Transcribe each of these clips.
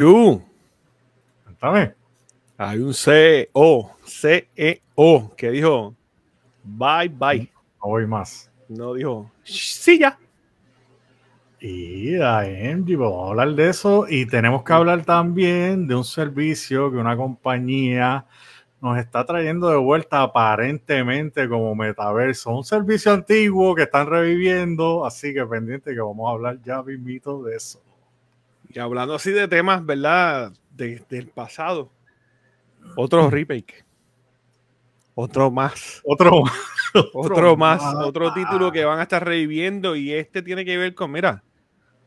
Uh, Cuéntame. hay un CEO, CEO, que dijo bye bye. No voy más. No dijo sí ya. Y AMG, vamos a hablar de eso. Y tenemos que hablar también de un servicio que una compañía nos está trayendo de vuelta aparentemente como metaverso. Un servicio antiguo que están reviviendo, así que pendiente que vamos a hablar ya mismito de eso. Y hablando así de temas, ¿verdad? De- del pasado. Otro remake. Otro más. Otro, Otro más. Otro título que van a estar reviviendo. Y este tiene que ver con, mira,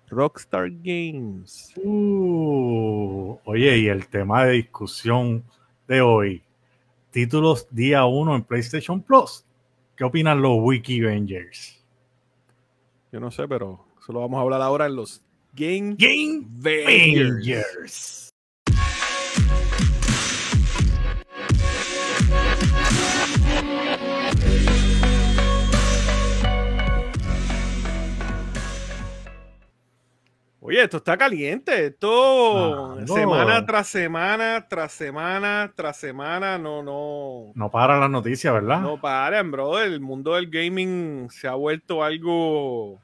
Rockstar Games. Uh, oye, y el tema de discusión de hoy. Títulos día 1 en PlayStation Plus. ¿Qué opinan los Wiki Avengers? Yo no sé, pero eso lo vamos a hablar ahora en los Game Game Avengers. Avengers. Oye, esto está caliente. Esto semana tras semana, tras semana, tras semana, no, no, No para las noticias, ¿verdad? no paren, bro. El mundo del gaming se ha vuelto algo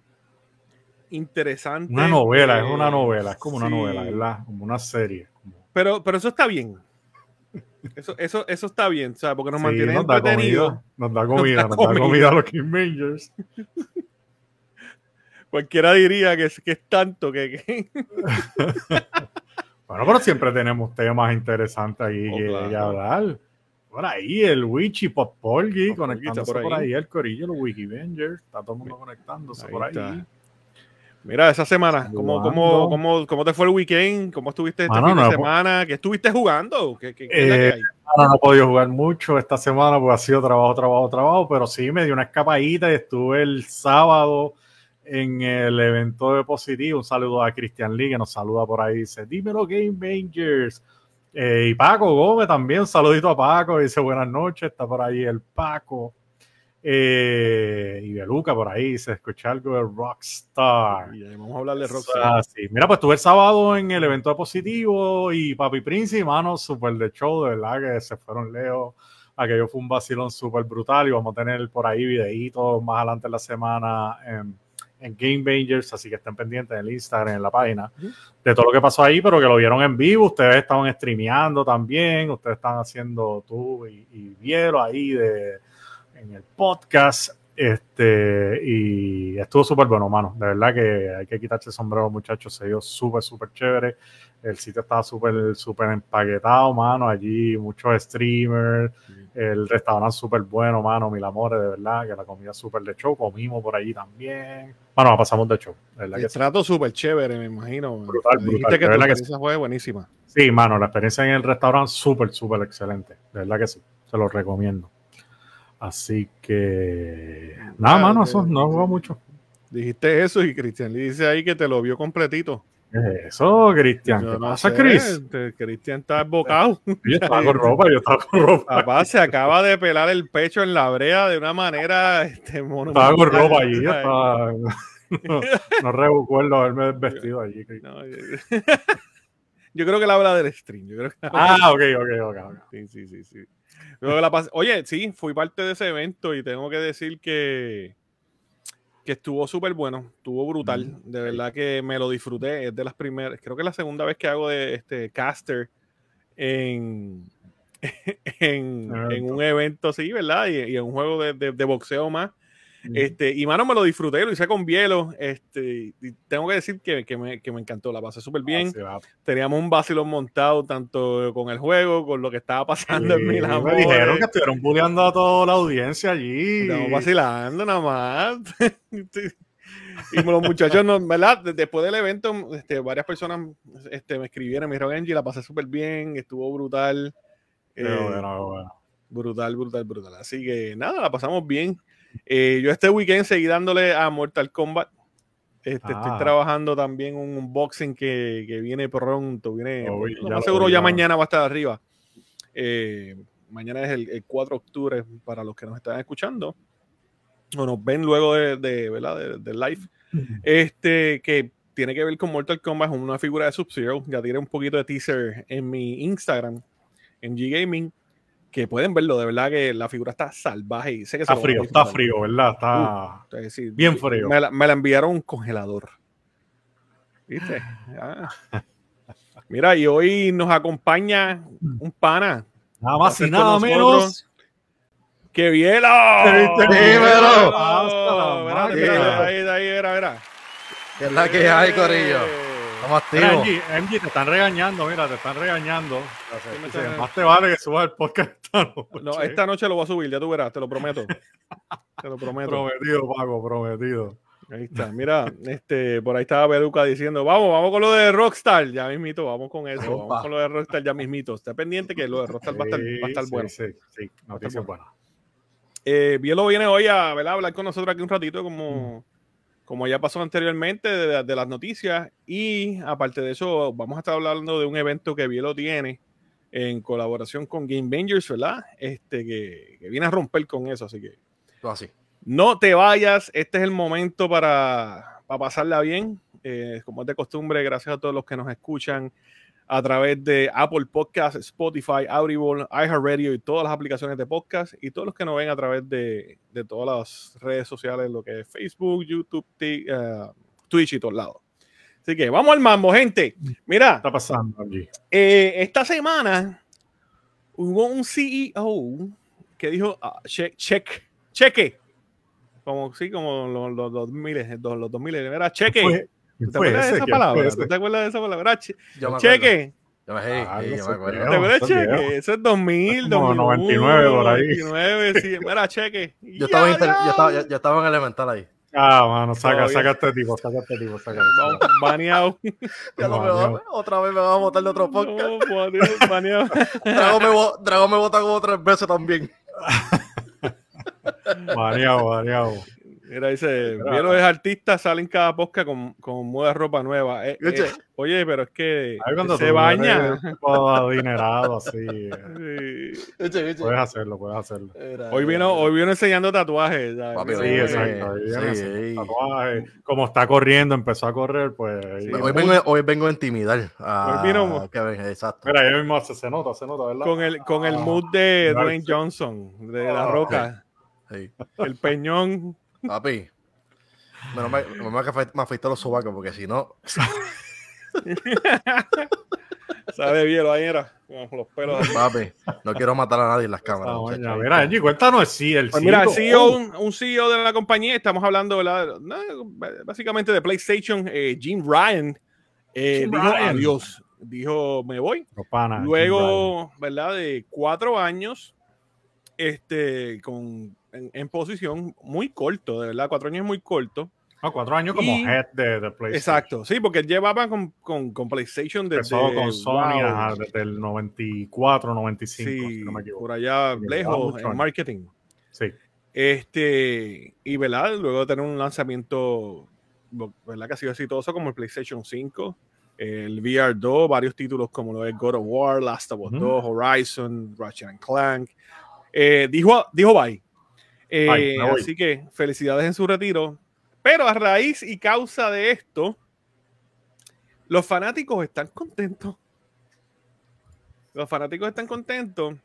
interesante. Una novela, Eh, es una novela, es como una novela, ¿verdad? Como una serie. Pero, pero eso está bien. Eso, eso, eso está bien, ¿sabes? Porque nos Sí, mantiene nos da entretenidos. comida, nos da comida, da nos da comida. a los Game Avengers. Cualquiera diría que es, que es tanto que, que- Bueno, pero siempre tenemos temas interesantes ahí Oh, que, claro. que hablar. Por ahí el Witchy Pop Porgy Pop Porgy conectándose por por ahí. el corillo, los Wiki Avengers, está todo el mundo conectándose Ahí por ahí. está. Mira, esa semana, ¿cómo, cómo, cómo, cómo te fue el weekend? ¿Cómo estuviste Mano, fin de no, semana? ¿Qué estuviste jugando? ¿Qué, Eh? No, he podido jugar mucho esta semana porque ha sido trabajo, trabajo, trabajo, pero sí me dio una escapadita y estuve el sábado en el evento de positivo. Un saludo a Cristian Lee que nos saluda por ahí. Dice, dímelo Game Rangers. Eh, y Paco Gómez también, un saludito a Paco. Dice buenas noches, está por ahí el Paco. Eh, y Beluca por ahí, se escucha algo de Rockstar. Y, vamos a hablar de Ah, Rockstar. sí. Mira, pues estuve el sábado en el evento de positivo y Papi Prince y mano, súper de show, de verdad que se fueron lejos. Aquello fue un vacilón súper brutal y vamos a tener por ahí videitos más adelante en la semana en, en Game Bangers, así que estén pendientes en el Instagram, en la página, de todo lo que pasó ahí, pero que lo vieron en vivo. Ustedes estaban streameando también, ustedes están haciendo tú y, y vieron ahí de, en el podcast. Este, y estuvo súper bueno, mano. De verdad que hay que quitarse el sombrero, muchachos. Se dio súper, súper chévere. El sitio estaba súper, súper empaquetado, mano. Allí muchos streamers. El restaurante súper bueno, mano. Mil amores, de verdad. Que la comida súper de show. Comimos por allí también. Bueno, la pasamos de show. De verdad que El sí. trato súper chévere, me imagino. Brutal, Me brutal, que de tu verdad que experiencia fue buenísima. Sí, mano. La experiencia en el restaurante súper, súper excelente. De verdad que sí. Se lo recomiendo. Así que. Nada, mano. Eso no jugó mucho. Dijiste eso y Cristian le dice ahí que te lo vio completito. ¿Qué es Eso, Cristian. ¿Qué no pasa, sé, Chris? este, Cristian está embocado. Yo estaba con ropa, yo estaba con ropa. Papá se acaba de pelar el pecho en la brea de una manera este, Estaba con monumental. ropa allí. yo estaba- No, no recuerdo haberme vestido allí. No, yo, yo creo que la habla del stream. Yo creo que Ah, ok, ok, ok. ok. Sí, sí, sí, sí. Oye, sí, fui parte de ese evento y tengo que decir que, que estuvo súper bueno, estuvo brutal. De verdad que me lo disfruté. Es de las primeras, creo que es la segunda vez que hago de este caster en, en, en un evento así, ¿verdad? Y, y en un juego de, de- de boxeo más. Este, y mano, me lo disfruté, lo hice con Bielo. Este, y tengo que decir que, que me, que me encantó, la pasé súper bien Así va. teníamos un vacilón montado tanto con el juego, con lo que estaba pasando en Sí, Mil me Amores. dijeron que estuvieron bulleando a toda la audiencia allí. Estamos vacilando nada más. y los muchachos, no, ¿verdad? De- Después del evento, este, varias personas este, me escribieron, me dijeron, Angie, la pasé súper bien, estuvo brutal. Eh, bueno, bueno. Brutal, brutal, brutal. Así que nada, la pasamos bien. Eh, yo este weekend seguí dándole a Mortal Kombat. Este, Ah. Estoy trabajando también un unboxing que, que viene pronto. Viene, ya lo seguro ya mañana va a estar arriba. Eh, mañana es el, el 4 de octubre para los que nos están escuchando o nos ven luego de, de, ¿verdad? de- del live. Este, que tiene que ver con Mortal Kombat, es una figura de Sub-Zero. Ya tiré un poquito de teaser en mi Instagram, en G-Gaming, que pueden verlo. De verdad que la figura está salvaje. Y sé que Está se frío, está frío, ¿verdad? Está Es decir, bien frío. Me la, me la enviaron un congelador. ¿Viste? Ah. Mira, y hoy nos acompaña un pana. nada más y nada menos. ¡Qué! Dímelo. Espérate, espérate, máquina. ahí, ahí, era, era. ¿Qué es la que hay, Corillo? Estamos Mira, activos. MG, MG, te están regañando, mira, te están regañando. ¿Qué me Dice, están- más te vale que subas el podcast esta noche. No, esta noche lo voy a subir, ya tú verás, te lo prometo. Te lo prometo. Prometido, Paco, prometido. Ahí está, mira, este, por ahí estaba Beduca diciendo, vamos, vamos con lo de Rockstar, ya mismito, vamos con eso, vamos con lo de Rockstar ya mismito. Está pendiente que lo de Rockstar va a estar, va a estar Sí, bueno. Sí, sí, noticias bueno. buenas. Eh, Bielo viene hoy a ¿verdad? hablar con nosotros aquí un ratito, como, como ya pasó anteriormente, de, de las noticias. Y aparte de eso, vamos a estar hablando de un evento que Bielo tiene en colaboración con Game Bangers, ¿verdad? Este, que, que viene a romper con eso, así que así. no te vayas, este es el momento para, para pasarla bien. Eh, como es de costumbre, gracias a todos los que nos escuchan a través de Apple Podcasts, Spotify, Audible, iHeartRadio y todas las aplicaciones de podcast y todos los que nos ven a través de, de todas las redes sociales, lo que es Facebook, YouTube, eh, Twitch y todos lados. Así que vamos al mambo, gente. Mira, ¿Qué está pasando eh, esta semana hubo un CEO que dijo ah, che- check, cheque. Como sí, como los, los, los miles, los, los dos miles, era cheque. Fue- ¿Tú te acuerdas de esa ¿Quién palabra? ¿Tú ese? te acuerdas de esa palabra? Era che- Yo me acuerdo. cheque. Yo me, hey, Ah, hey, yo me acuerdo. qué. ¿Te acuerdas de eso es cheque? Eso es 2000, Como 2001, 99 por ahí. 99, sí. Era cheque. Yo estaba, inter- yo, estaba, yo, yo estaba en elemental ahí. Ah, mano, saca, saca este tipo, saca este tipo, saca Vamos, baneado. Ya no me Mario. va- otra vez me van a botar de otro podcast. No, baneado. Drago me, Drago me bota como tres veces también. Baneado, baneado. Mira, dice, Mira. bien los artistas salen cada podcast con, con moda ropa nueva. Eh, eh, Oye. pero es que se baña. adinerado así, eh, Sí. Eche, eche. puedes hacerlo, puedes hacerlo. Era- Hoy vino, hoy vino enseñando tatuajes. Papi, Sí, exacto. viene sí. Como está corriendo, empezó a correr, pues. Sí, Hoy vengo, hoy vengo a intimidar. A, Hoy vino- exacto. Mira, ahí mismo se, se nota, se nota, ¿verdad? Con el, con el Ah, mood de Dwayne. Johnson, de La Ah, Roca, Sí. el peñón. Papi. Menos mal, menos mal que afe- me afeité los sobacos porque si no. Sabe bien, ahí era, con los pelos. Papi, no quiero matar a nadie en las Esta cámaras. mañana. muchachos. Mira, Angie, cuéntanos sí, el Pues mira, el CEO. CEO, un, un CEO de la compañía, estamos hablando ¿verdad? Básicamente de PlayStation, eh, Jim Ryan, eh, Jim dijo Ryan. adiós, dijo me voy. Panas, Luego, ¿verdad? De cuatro años, este, con, en, en posición muy corto, de verdad, cuatro años es muy corto. Ah, cuatro años como Y- head de, de PlayStation. Exacto, sí, porque él llevaba con, con, con PlayStation desde... Con Sony wow, ajá, desde el 94, 95, sí, si no me equivoco. por allá lejos en marketing. Sí. Este, y verdad, luego de tener un lanzamiento, ¿verdad? Que ha sido exitoso como el PlayStation 5, el VR 2, varios títulos como lo es God of War, Last of Us Ujú. 2, Horizon, Ratchet and Clank. Eh, dijo, dijo bye. Eh, así que felicidades en su retiro. Pero a raíz y causa de esto, los fanáticos están contentos. Los fanáticos están contentos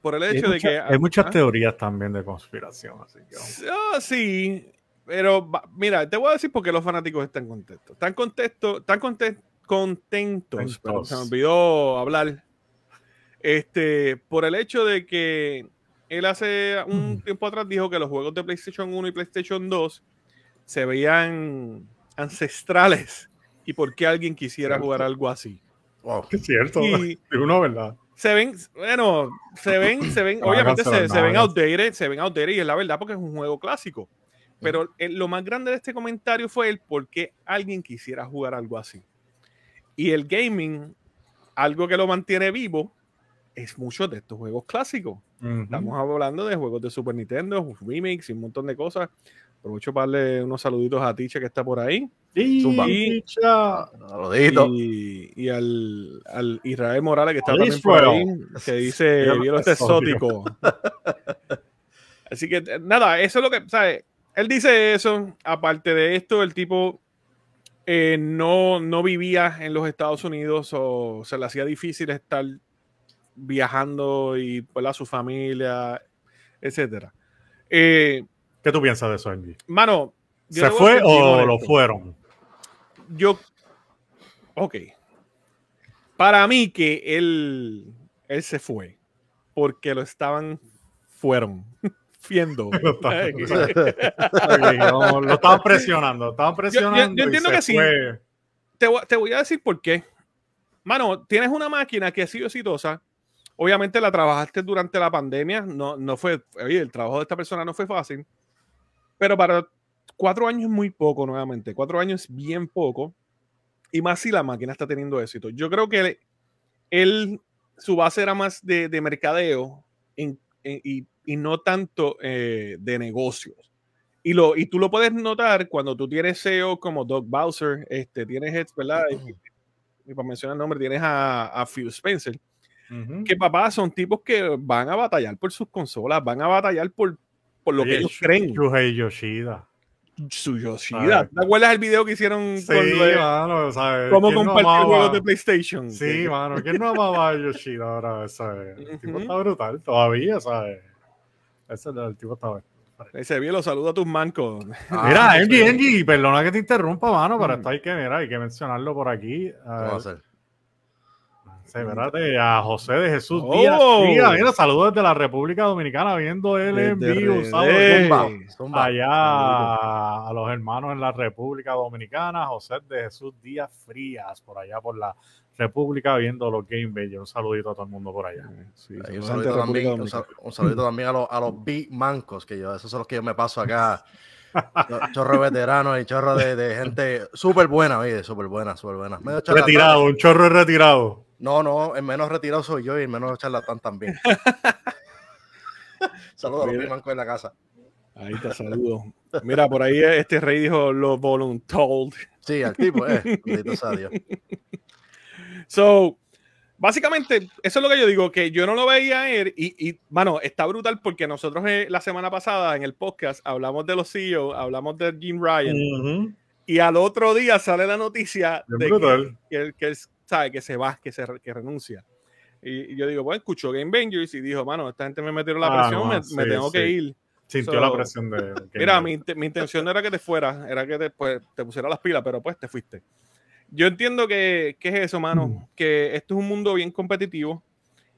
por el hecho de mucha- que... hay muchas ¿Ah? teorías también de conspiración, así que vamos. Ah, sí, pero mira, te voy a decir por qué los fanáticos están contentos. Están contentos, están conten- contentos, Contentos. se me olvidó hablar. Este, por el hecho de que él hace un Mm. tiempo atrás dijo que los juegos de PlayStation 1 y PlayStation 2 se veían ancestrales y por qué alguien quisiera jugar algo así. Wow. Es cierto, Y- uno, ¿verdad? se ven, bueno, se ven, se ven, obviamente se, se ven outdated, se ven outdated y es la verdad porque es un juego clásico. Pero el- lo más grande de este comentario fue el por qué alguien quisiera jugar algo así. Y el gaming, algo que lo mantiene vivo, es muchos de estos juegos clásicos. Estamos hablando de juegos de Super Nintendo, remakes y un montón de cosas. Aprovecho para darle unos saluditos a Ticha que está por ahí. Zumba. Y- Chicha. Saludito. Y, y al, al Israel Morales que está también por ahí, que dice vieron este exótico". exótico. Así que eh, nada, eso es lo que, ¿sabes? Él dice eso. Aparte de esto, el tipo eh, no, no vivía en los Estados Unidos o se le hacía difícil estar viajando y pues, a su familia, etcétera. Eh, ¿Qué tú piensas de eso, Angie? Mano, ¿se fue o lo fueron? Yo, ok. Para mí que él, él se fue porque lo estaban, fueron, fiendo. lo, estaban presionando, estaban presionando. Yo, entiendo que sí. Te, te voy a decir por qué. Mano, tienes una máquina que ha sido exitosa, Obviamente la trabajaste durante la pandemia, no, no fue, oye, el trabajo de esta persona no fue fácil, pero para cuatro años es muy poco nuevamente, cuatro años es bien poco, y más si la máquina está teniendo éxito. Yo creo que él, su base era más de, de mercadeo y, y, no tanto eh, de negocios. Y, lo, y tú lo puedes notar cuando tú tienes SEO como Doug Bowser, este, tienes, ¿verdad? Y, para mencionar el nombre, tienes a, a Phil Spencer que papá son tipos que van a batallar por sus consolas, van a batallar por, por lo que ellos creen. Yuhei Yoshida. Su Yoshida. ¿Te acuerdas el video que hicieron sí, con mano, ¿sabes? cómo compartir no juegos de PlayStation? Sí, mano. ¿Quién no amaba a Yoshida ahora? ¿sabes? El tipo está brutal todavía, ¿sabes? Ese, el tipo está Ese bien, lo saludo a tus mancos. Ah, mira, Angie, Angie, perdona que te interrumpa, mano, pero mm. esto hay que, mira, hay que mencionarlo por aquí. A ver a José de Jesús Díaz. Oh. Mira, saludos desde la República Dominicana, viendo él en vivo. Allá a los hermanos en la República Dominicana, José de Jesús Díaz Frías, por allá por la República, viendo los Game Bellos. Un saludito a todo el mundo por allá. un, saludito también, a los, a los Big Mancos, que yo, esos son los que yo me paso acá. chorro veterano y chorro de, gente súper buena, oye, súper buena, súper buena. retirado, un chorro retirado. No, no, el menos retirado soy yo y el menos charlatán también. Saludos a los Manco en la casa. Ahí te saludo. Mira, por ahí este rey dijo lo voluntold. Sí, al tipo, eh. So, básicamente, eso es lo que yo digo, que yo no lo veía él y, y mano, está brutal porque nosotros eh, la semana pasada en el podcast hablamos de los CEO, hablamos de Jim Ryan y al otro día sale la noticia de que, que, que, sabe que se va, que se que renuncia. Y, yo digo, bueno, escuchó Game Bangers y dijo, mano, esta gente me metieron la ah, presión, me, tengo que ir. Sintió la presión de. mira, mi, mi, intención era que te fueras, era que te, pues, te pusiera las pilas, pero pues te fuiste. Yo entiendo que, que es eso, mano, mm. que esto es un mundo bien competitivo.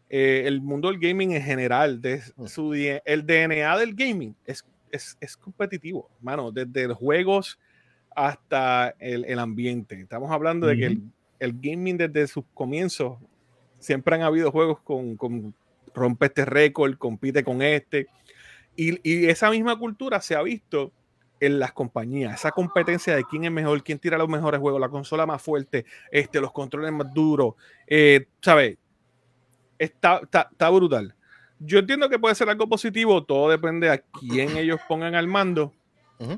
Eh, el mundo del gaming en general, de mm. su, el DNA del gaming es, es, es competitivo, mano, desde los juegos hasta el, el ambiente. Estamos hablando de que el, el gaming desde sus comienzos, siempre han habido juegos con, con rompe este récord, compite con este. Y, y, esa misma cultura se ha visto en las compañías, esa competencia de quién es mejor, quién tira los mejores juegos, la consola más fuerte, este, los controles más duros, eh, ¿sabes? Está, está, brutal. Yo entiendo que puede ser algo positivo, todo depende a quién ellos pongan al mando.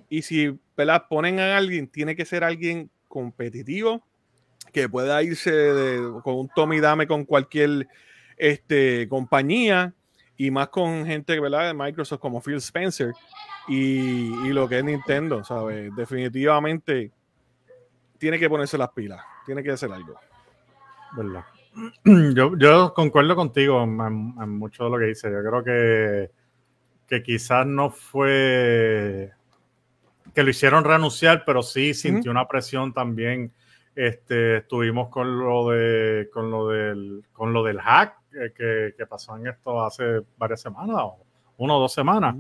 Y si ponen a alguien, tiene que ser alguien competitivo, que pueda irse con un Tommy Dame con cualquier este, compañía y más con gente ¿verdad? de Microsoft como Phil Spencer y, y lo que es Nintendo, ¿sabes? Definitivamente tiene que ponerse las pilas, tiene que hacer algo. ¿Verdad? Yo, yo concuerdo contigo en, mucho de lo que dice. Yo creo que, que quizás no fue que lo hicieron renunciar, pero sí sintió una presión también este, estuvimos con lo de con lo del con lo del hack que, que, pasó en esto hace varias semanas, una o dos semanas,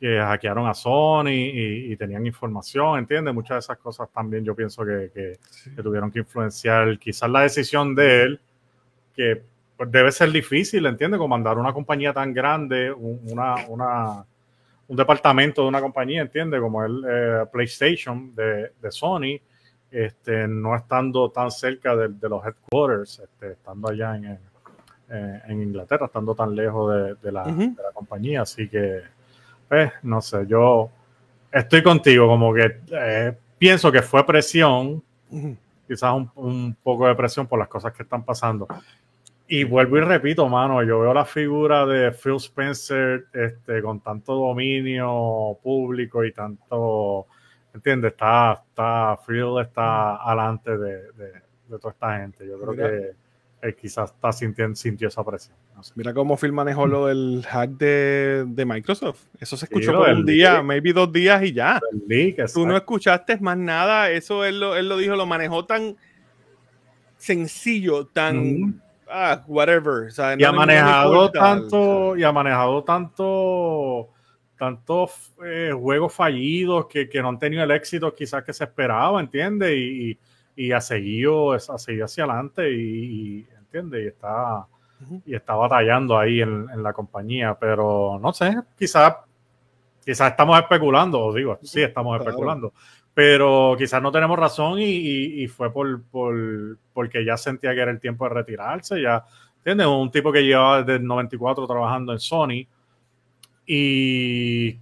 que hackearon a Sony y, tenían información, ¿entiendes? Muchas de esas cosas también yo pienso que, que, tuvieron que influenciar quizás la decisión de él, que pues, debe ser difícil, ¿entiendes? Comandar una compañía tan grande, una, una, un departamento de una compañía, ¿entiendes? Como el eh, PlayStation de, de Sony este, no estando tan cerca de, los headquarters, este, estando allá en, en, Inglaterra, estando tan lejos de, la, compañía. Así que, pues, no sé, yo estoy contigo, como que eh, pienso que fue presión, quizás un, poco de presión por las cosas que están pasando. Y vuelvo y repito, mano, yo veo la figura de Phil Spencer este, con tanto dominio público y tanto ¿entiendes? Está, está, Phil está adelante de, de, toda esta gente. Yo creo que quizás está sintiendo, sintió esa presión. Mira cómo Phil manejó lo del hack de, de Microsoft. Eso se escuchó por un día, maybe dos días y ya. Tú no escuchaste más nada. Eso él lo, él lo dijo, lo manejó tan sencillo, tan ah, whatever. y ha manejado tanto, y ha manejado tanto, tantos eh, juegos fallidos que, que, no han tenido el éxito quizás que se esperaba, ¿entiendes? Y, y, ha seguido, ha seguido hacia adelante y, y ¿entiendes? Y está, y está batallando ahí en, en, la compañía, pero no sé, quizás quizás estamos especulando, os digo, sí estamos especulando, pero quizás no tenemos razón y, fue por, porque ya sentía que era el tiempo de retirarse, ya, ¿entiendes? Un tipo que llevaba desde el 94 trabajando en Sony y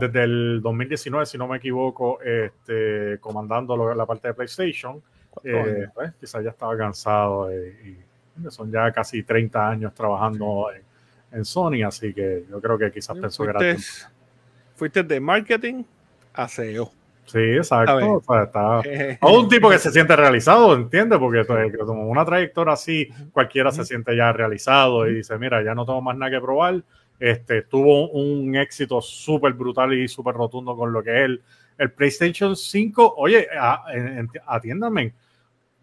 desde el 2019, si no me equivoco, este, comandando la parte de PlayStation, eh, pues, quizás ya estaba cansado y, son ya casi 30 años trabajando en, Sony, así que yo creo que quizás pensó que era Fuiste de marketing a SEO. Sí, exacto. O sea, está... un tipo que se siente realizado, ¿entiendes? Porque pues, como una trayectoria así, cualquiera se siente ya realizado y dice, mira, ya no tengo más nada que probar. Este, tuvo un, éxito súper brutal y súper rotundo con lo que es el, el PlayStation 5. Oye, atiéndame,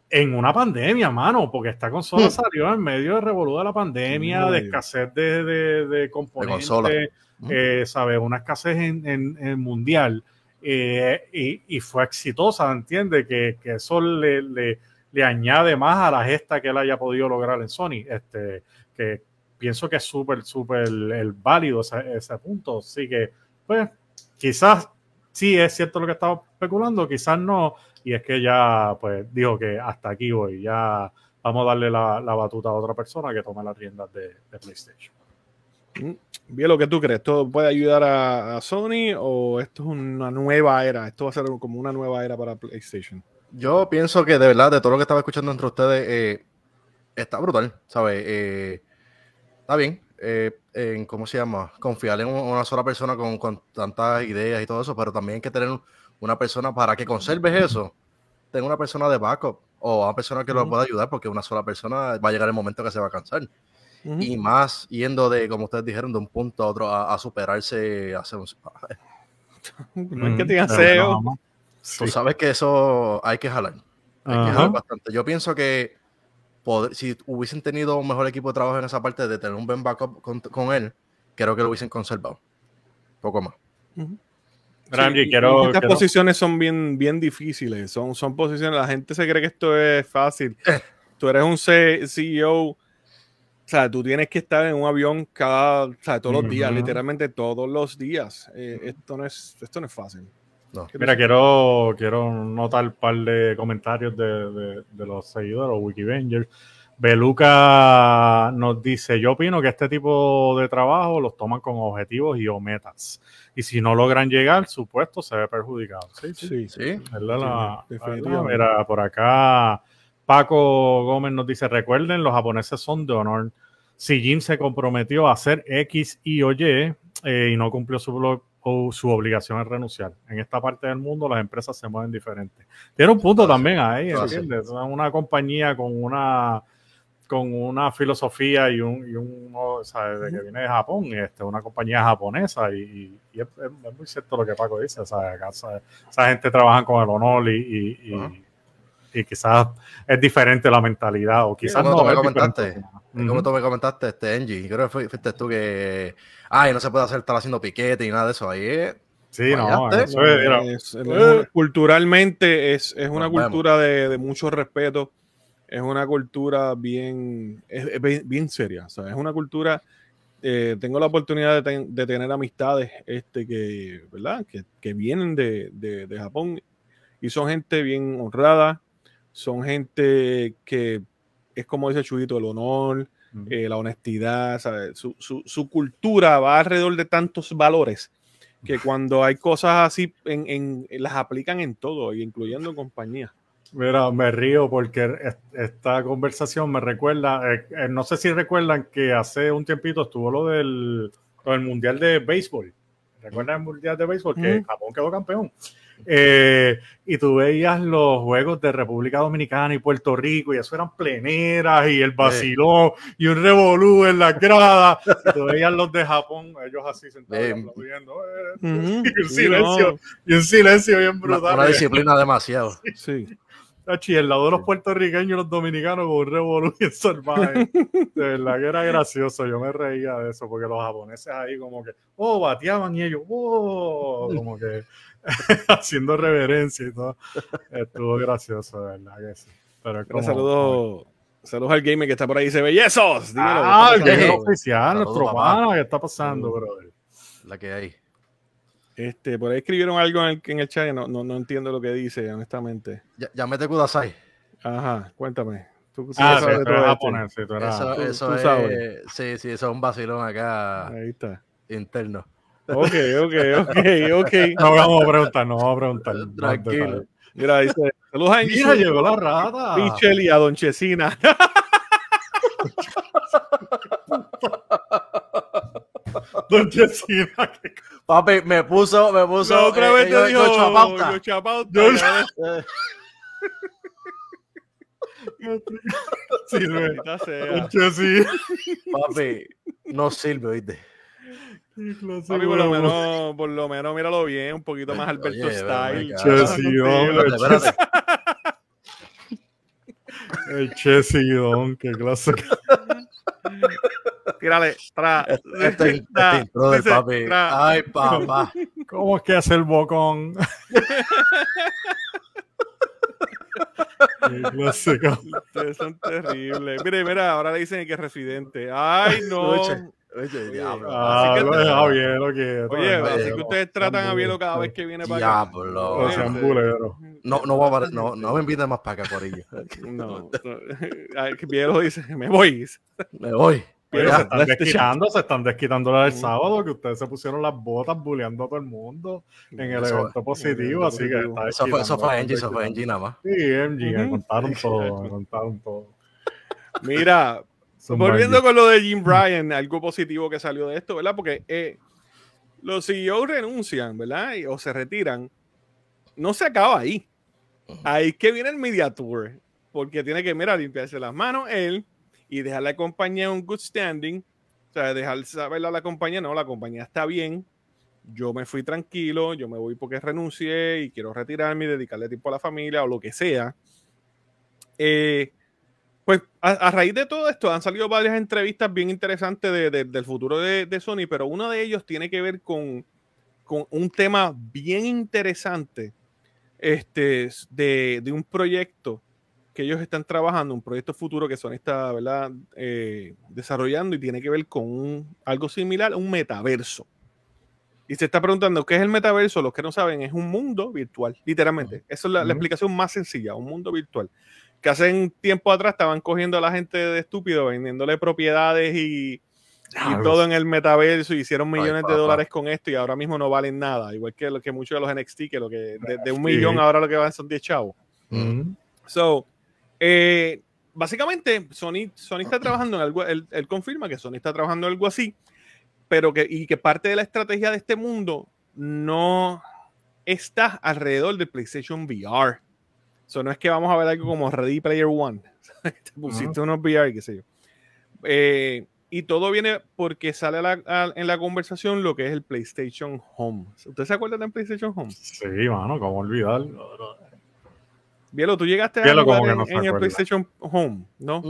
en una pandemia, mano, porque esta consola salió en medio de revolución de la pandemia, de escasez de, de, de componentes, eh, ¿sabes? Una escasez en, en mundial eh, y, fue exitosa, ¿entiende? Que, que eso le, le, añade más a la gesta que él haya podido lograr en Sony. Este, que pienso que es súper, súper el válido ese, ese, punto. Así que, pues, quizás sí es cierto lo que estaba especulando, quizás no. Y es que ya, pues, dijo que hasta aquí voy, ya vamos a darle la, la batuta a otra persona que tome las riendas de, de PlayStation. Mm, bien, lo que tú crees, ¿esto puede ayudar a, Sony o esto es una nueva era? ¿Esto va a ser como una nueva era para PlayStation? Yo pienso que de verdad, de todo lo que estaba escuchando entre ustedes, eh, está brutal, ¿sabes? Eh, está bien, eh, en, ¿cómo se llama? Confiar en una sola persona con, con, tantas ideas y todo eso, pero también hay que tener una persona para que conserves eso. Tenga una persona de backup o una persona que lo pueda ayudar, porque una sola persona va a llegar el momento que se va a cansar y más yendo de, como ustedes dijeron, de un punto a otro a, superarse, a hacer un... no es que tenga SEO. Tú sabes que eso hay que jalar. Hay que jalar bastante. Yo pienso que si hubiesen tenido un mejor equipo de trabajo en esa parte de tener un buen backup con, él, creo que lo hubiesen conservado. Poco más. estas posiciones son bien, bien difíciles. Son, son posiciones, la gente se cree que esto es fácil. Tú eres un CEO o sea, tú tienes que estar en un avión cada, o sea, todos los días, literalmente todos los días. Eh, esto, no es, esto no es fácil. Mira, quiero, quiero notar un par de comentarios de, de, los seguidores, los Wikivengers. Beluca nos dice, yo opino que este tipo de trabajo los toman con objetivos y o metas. Y si no logran llegar, su puesto se ve perjudicado. Sí, sí. sí. mira, por acá Paco Gómez nos dice, recuerden, los japoneses son de honor. Si Jin se comprometió a hacer X, Y o Y eh, y no cumplió su, su obligación de renunciar. En esta parte del mundo las empresas se mueven diferentes. Tiene un punto también ahí, ¿entiendes? Una compañía con una con una filosofía y un, y un ¿sabes? que viene de Japón, este, una compañía japonesa y, es, muy cierto lo que Paco dice, Esa, gente trabaja con el honor y, y quizás es diferente la mentalidad o quizás no. Tú me comentaste, como tú me comentaste, este Engie, creo que fuiste tú que, ay, no se puede hacer estar haciendo piquete y nada de eso, ahí Sí, no, es, eh. culturalmente es, es una cultura de, de, mucho respeto, es una cultura bien, es, bien seria, o sea, es una cultura, eh, tengo la oportunidad de, de, tener amistades este, que, ¿verdad? que, que vienen de, de, Japón y son gente bien honrada, son gente que es como dice Chuyito, el honor, eh, la honestidad, Su, su, su, cultura va alrededor de tantos valores que cuando hay cosas así, en, las aplican en todo, incluyendo en compañía. Mira, me río porque esta conversación me recuerda, eh, eh, no sé si recuerdan que hace un tiempito estuvo lo del, Mundial de Béisbol. ¿Recuerdan el Mundial de Béisbol? Que Japón quedó campeón. Eh, y tú veías los juegos de República Dominicana y Puerto Rico, y eso eran pleneras y el vacilón y un revolú en la grada. Y tú veías los de Japón, ellos así sentados aplaudiendo. Eh, y un silencio, y un silencio bien brutal. Una, disciplina demasiado. Sí. Y el lado de los puertorriqueños y los dominicanos con un revolución salvaje. De verdad que era gracioso. Yo me reía de eso porque los japoneses ahí como que, oh, bateaban y ellos, oh, como que haciendo reverencia y todo. Estuvo gracioso, de verdad que sí. Pero como, saludos, saludos al gamer que está por ahí. Se ve yesos. Ah, el gamer oficial, nuestro pana, ¿qué está pasando, brother? La que hay. Este, por ahí escribieron algo en el, en el chat, no, no, no, entiendo lo que dice, honestamente. Ya, ya mete Kudasai. Ajá, cuéntame. Tú, ah, sí, tú eres japonés, sí, tú Eso, eso tú es, sabes. sí, sí, eso es un vacilón acá. Ahí está. Interno. Ok, ok, ok, ok. No vamos a preguntar, no vamos a preguntar. Tranquilo. Mira, dice, saludos a Mira, llegó la rata. Michelle y a Don Chesina. Don Chesina. Papi, me puso, me puso. La otra vez eh, te yo, dijo, yo chapauta. Yo chapauta. Yo... sirve. Sí. Papi, no sirve, oíste. Papi, por lo menos, por lo menos, míralo bien, un poquito más Alberto Oye, Style. El Chesidón, qué clase. Tírale, tra. Este, este, este intro de papi. Tra. Ay, papá. ¿Cómo es que hace el bocón? Ustedes son terribles. Mire, mira, ahora le dicen que es residente. Ay, no. Oye, diablo. Ah, así que, Javier, que, oye, así que ustedes tratan a Bielo cada vez que viene para acá. Diablo. No, no, va a, no, no me inviten más para acá por ello. No, no. Bielo dice, me voy. Me voy. Pero se están desquitando, se están desquitando la del sábado, que ustedes se pusieron las botas bulleando a todo el mundo en el eso, evento positivo, así que está eso fue, eso fue Angie, eso fue Angie nada más. Sí, MG, me contaron todo, me contaron todo. Mira, volviendo con lo de Jim Bryan, algo positivo que salió de esto, ¿verdad? Porque eh, los CEOs renuncian, ¿verdad? o se retiran. No se acaba ahí. Ahí que viene el Media Tour, porque tiene que, mira, limpiarse las manos él y dejar la compañía en un good standing. O sea, dejar saber a la compañía, no, la compañía está bien. Yo me fui tranquilo, yo me voy porque renuncié y quiero retirarme y dedicarle tiempo a la familia o lo que sea. Eh, pues a, raíz de todo esto han salido varias entrevistas bien interesantes del futuro de, Sony, pero uno de ellos tiene que ver con, con un tema bien interesante este, de, de un proyecto que ellos están trabajando, un proyecto futuro que Sony está ¿verdad? Eh, desarrollando y tiene que ver con algo similar, un metaverso. Y se está preguntando, ¿qué es el metaverso? Los que no saben, es un mundo virtual, literalmente. Esa es la, explicación más sencilla, un mundo virtual. Que hace un tiempo atrás estaban cogiendo a la gente de estúpido, vendiéndole propiedades y, todo en el metaverso, y hicieron millones de dólares con esto y ahora mismo no valen nada. Igual que, lo, que muchos de los NXT, que lo que de, un millón ahora lo que van son 10 chavos. So, eh, básicamente, Sony, Sony está trabajando en algo, él, confirma que Sony está trabajando en algo así, pero que, y que parte de la estrategia de este mundo no está alrededor del PlayStation VR. Eso no es que vamos a ver algo como Ready Player One. Te pusiste unos VR, qué sé yo. Eh, y todo viene porque sale en la conversación lo que es el PlayStation Home. ¿Ustedes se acuerdan del PlayStation Home? Sí, mano, ¿cómo olvidarlo? Bielo, tú llegaste a jugar en, el PlayStation Home, ¿no?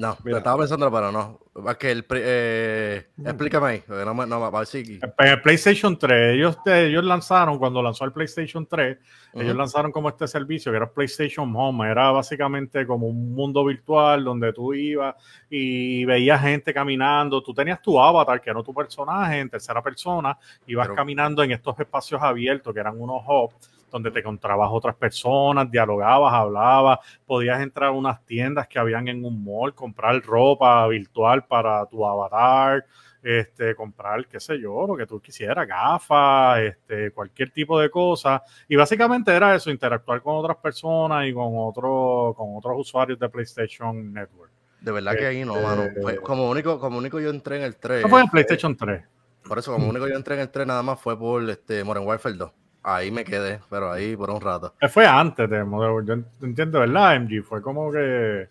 No, lo estaba pensando, pero no. que el, eh, explícame ahí. No, no, no, En el PlayStation 3, ellos, ellos lanzaron, cuando lanzó el PlayStation 3, ellos lanzaron como este servicio que era PlayStation Home. Era básicamente como un mundo virtual donde tú ibas y veías gente caminando. Tú tenías tu avatar, que era tu personaje, en tercera persona. Ibas caminando en estos espacios abiertos, que eran unos hubs donde te encontrabas otras personas, dialogabas, hablabas, podías entrar a unas tiendas que habían en un mall, comprar ropa virtual para tu avatar, este, comprar, qué sé yo, lo que tú quisieras, gafas, este, cualquier tipo de cosa. Y básicamente era eso, interactuar con otras personas y con, otro, con otros usuarios de PlayStation Network. De verdad que ahí no, mano. Este, como único, como único yo entré en el 3. ¿Qué fue en PlayStation 3? Por eso, como único yo entré en el 3 nada más fue por este Modern Warfare 2. Ahí me quedé, pero ahí por un rato. Fue antes de Modern Yo entiendo, ¿verdad? MG fue como que.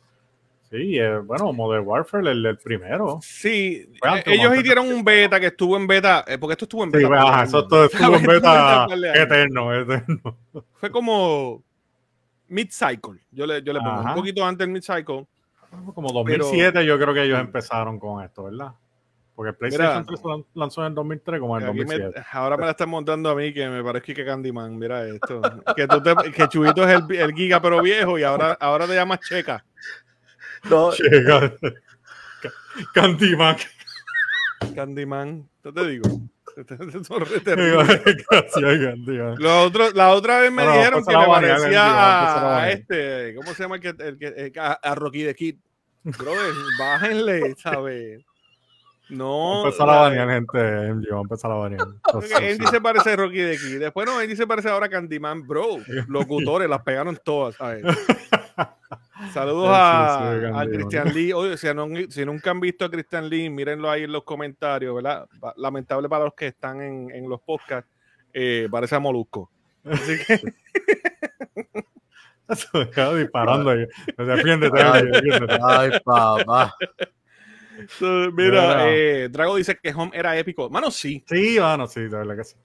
Sí, eh, bueno, Modern Warfare, el, el primero. Sí, eh, antes, ellos antes. hicieron un beta que estuvo en beta, eh, porque esto estuvo en Sí, beta. pues, ajá, años. eso todo estuvo en beta eterno, eterno. Fue como mid-cycle. Yo le, yo le pongo Ajá. un poquito antes del mid-cycle. Como 2007 yo creo que ellos empezaron con esto, ¿verdad? Porque Mira. PlayStation 3 se lan- lanzó en el 2003 como en el Aquí me- 2007. ahora me la están montando a mí que me parece que Candyman. Mira esto. que, tú te- que Chubito es el, el giga pero viejo y ahora, ahora te llamas Checa. No, Llega- Candyman. Candyman. ¿Qué te digo? Candyman. Lo otro- la otra vez me No, dijeron pues que la me parecía pues la a, este, ¿cómo se llama el que, el que el a, a Rocky the Kid? Brother, bájenle, ¿sabes? No. Empezar a la- banear gente, MG, va a empezar a banear. Andy se parece a Rocky the Kid. Después no, Andy se parece ahora a Candyman, bro. Locutores, las pegaron todas, ¿sabes? Saludos Sí, a, sí, a. Christian Lee. Oye, si, no- si nunca han visto a Christian Lee, mírenlo ahí en los comentarios, ¿verdad? Lamentable para los que están en, en los podcasts, eh, parece a Molusco. Así que disparando ahí. Defiéndete. ay, papá. Mira, Mira. eh, Drago dice que Home era épico. Mano, sí. Sí, bueno, sí, de verdad que sí.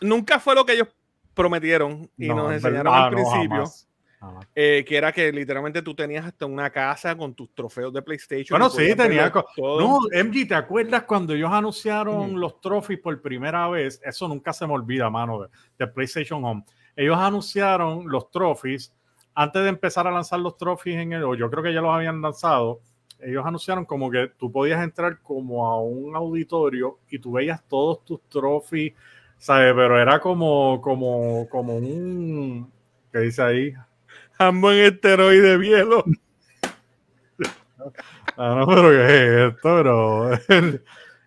Nunca fue lo que ellos prometieron y No, nos en enseñaron verdad, al no, principio. jamás, jamás. eh, que era que literalmente tú tenías hasta una casa con tus trofeos de PlayStation. Bueno, sí, tenía. No, MG, ¿te acuerdas cuando ellos anunciaron Ujú. los trophies por primera vez? Eso nunca se me olvida, mano, de, de PlayStation Home. Ellos anunciaron los trophies antes de empezar a lanzar los trophies en el. O yo creo que ya los habían lanzado. Ellos anunciaron como que tú podías entrar como a un auditorio y tú veías todos tus trophies, ¿sabes? Pero era como, como, como un. ¿Qué dice ahí? Ambos en esteroide viejo. Ah, no, pero ¿qué es esto, bro?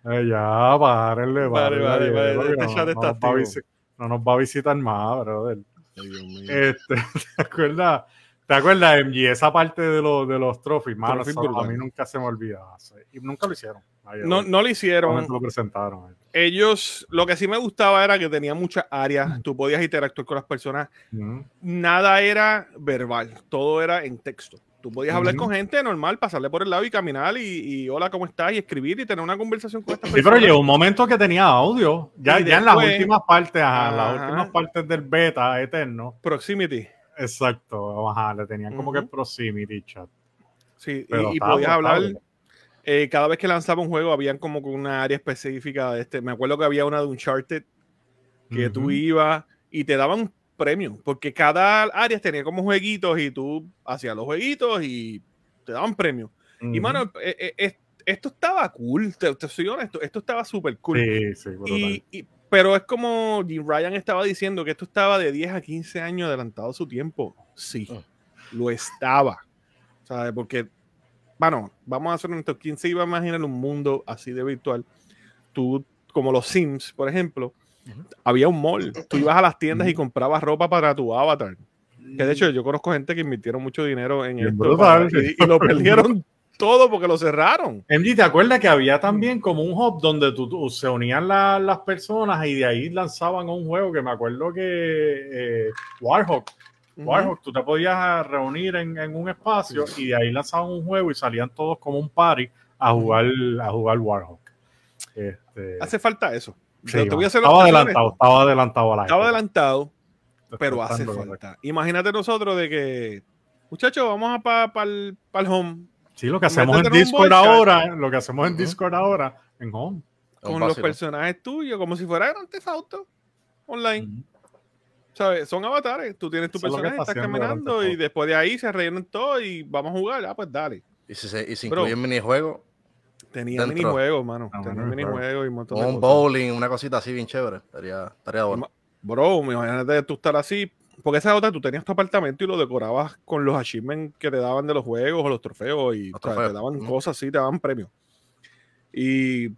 Eh, ya, párenle, Vale, párenle, vale, vale, este no, chat no está nos va a activo. visi- no nos va a visitar más, brother. Ay, Dios mío. Este, ¿te acuerdas? ¿Te acuerdas, MG? Esa parte de, los de los trophies, mano, a mí nunca se me olvidaba. Y nunca lo hicieron. No, no lo hicieron. lo presentaron. Ellos, lo que sí me gustaba era que tenía muchas áreas. Tú podías interactuar con las personas. Nada era verbal. Todo era en texto. Tú podías hablar con gente normal, pasarle por el lado y caminar y, y hola, ¿cómo estás? Y escribir y tener una conversación con estas Sí, pero llegó un momento que tenía audio. Ya, ya en las últimas partes, ajá, las últimas partes del beta eterno. Proximity. Exacto, ajá, le tenían como que Ujú. proximity chat. Sí, Pero y, y podías hablar. eh, cada vez que lanzaba un juego, habían como que una área específica de este. Me acuerdo que había una de Uncharted que tú Ujú. ibas y te daban premios, porque cada área tenía como jueguitos y tú hacías los jueguitos y te daban premios. Y Ujú. mano, eh, eh, es- esto estaba cool, te, te soy honesto, esto estaba súper cool. Sí, sí. Y, y- pero es como Jim Ryan estaba diciendo que esto estaba de 10 a 15 años adelantado a su tiempo. Sí, Ah. lo estaba. ¿Sabes? Porque, bueno, vamos a hacer esto. ¿Quién se iba a imaginar un mundo así de virtual? Tú, como los Sims, por ejemplo, había un mall. Tú ibas a las tiendas y comprabas ropa para tu avatar. Que de hecho yo conozco gente que invirtieron mucho dinero en esto brutal. para- y, y lo perdieron todo porque lo cerraron. MG, ¿te acuerdas que había también como un hub donde tú, tú- se unían la- las personas y de ahí lanzaban un juego que me acuerdo que eh, Warhawk, Warhawk, tú te podías reunir en, en un espacio y de ahí lanzaban un juego y salían todos como un party a jugar, a jugar Warhawk. Este, Hace falta eso. sí, Yo te voy a hacer estaba adelantado, estaba adelantado a la Estaba adelantado, pero hace falta. Imagínate nosotros de que, muchachos, vamos a para el home Sí, lo que hacemos en un Discord ahora, lo que hacemos en. Discord ahora, en Home. con Un los personajes tuyos, como si fuera Grand Theft Auto online. ¿Sabes? Son avatares. Tú tienes tu Eso personaje, está estás caminando y después de ahí se rellenan todo y vamos a jugar. Ah, pues dale. Y si, se, y si Bro. incluyen minijuegos, Tenía Dentro. minijuegos, mano. Ah, Tenía minijuegos. minijuegos y un montón de un cosas. bowling, una cosita así bien chévere. Estaría, estaría bueno. Bro, imagínate tú estar así. Porque esa otra, tú tenías tu apartamento y lo decorabas con los achievements que te daban de los juegos o los trofeos y Los o sea, trofeos, te daban ujú. cosas así, te daban premios. Y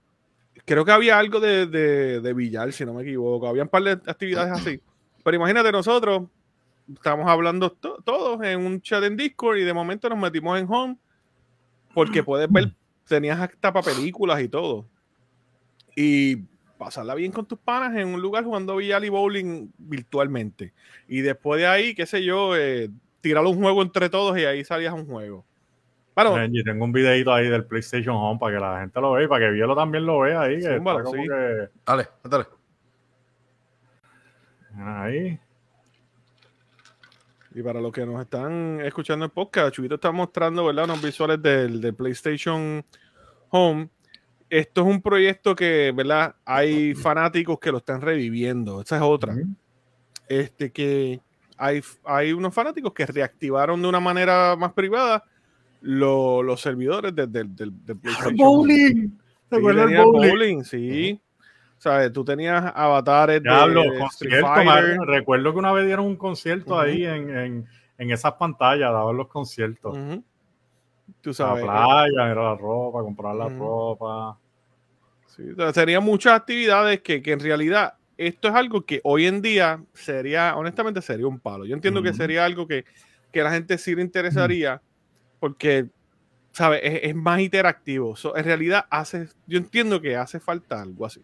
creo que había algo de, de, de billar, si no me equivoco. Había un par de actividades así. Pero imagínate nosotros, estamos hablando to- todos en un chat en Discord y de momento nos metimos en Home porque puedes ver, tenías hasta para películas y todo. Y pasarla bien con tus panas en un lugar jugando billar y bowling virtualmente. Y después de ahí, qué sé yo, eh, tirar un juego entre todos y ahí salías un juego. Bueno, Benji, tengo un videito ahí del PlayStation Home para que la gente lo vea y para que Vielo también lo vea ahí. Que Zúmbalo, sí. que- Dale, dale. Ahí. Y para los que nos están escuchando en podcast, Chubito está mostrando ¿verdad? unos visuales del, del PlayStation Home. Esto es un proyecto que, ¿verdad? Hay fanáticos que lo están reviviendo. Esa es otra. Este que hay, hay unos fanáticos que reactivaron de una manera más privada lo- los servidores del, del, del- del PlayStation Home. Bowling. ¿Te acuerdas del el bowling? bowling, sí. ¿Sabes? Tú tenías avatares de, Diablo, de concierto, recuerdo que una vez dieron un concierto Ujú. ahí en, en, en esas pantallas, daban los conciertos. Ujú. Tú La sabes. eh, playa, era la ropa, comprar la ropa. Sí, serían muchas actividades que, que en realidad esto es algo que hoy en día sería, honestamente, sería un palo. Yo entiendo que sería algo que, que la gente sí le interesaría porque, ¿sabes? Es, es más interactivo. So, en realidad, hace, yo entiendo que hace falta algo así.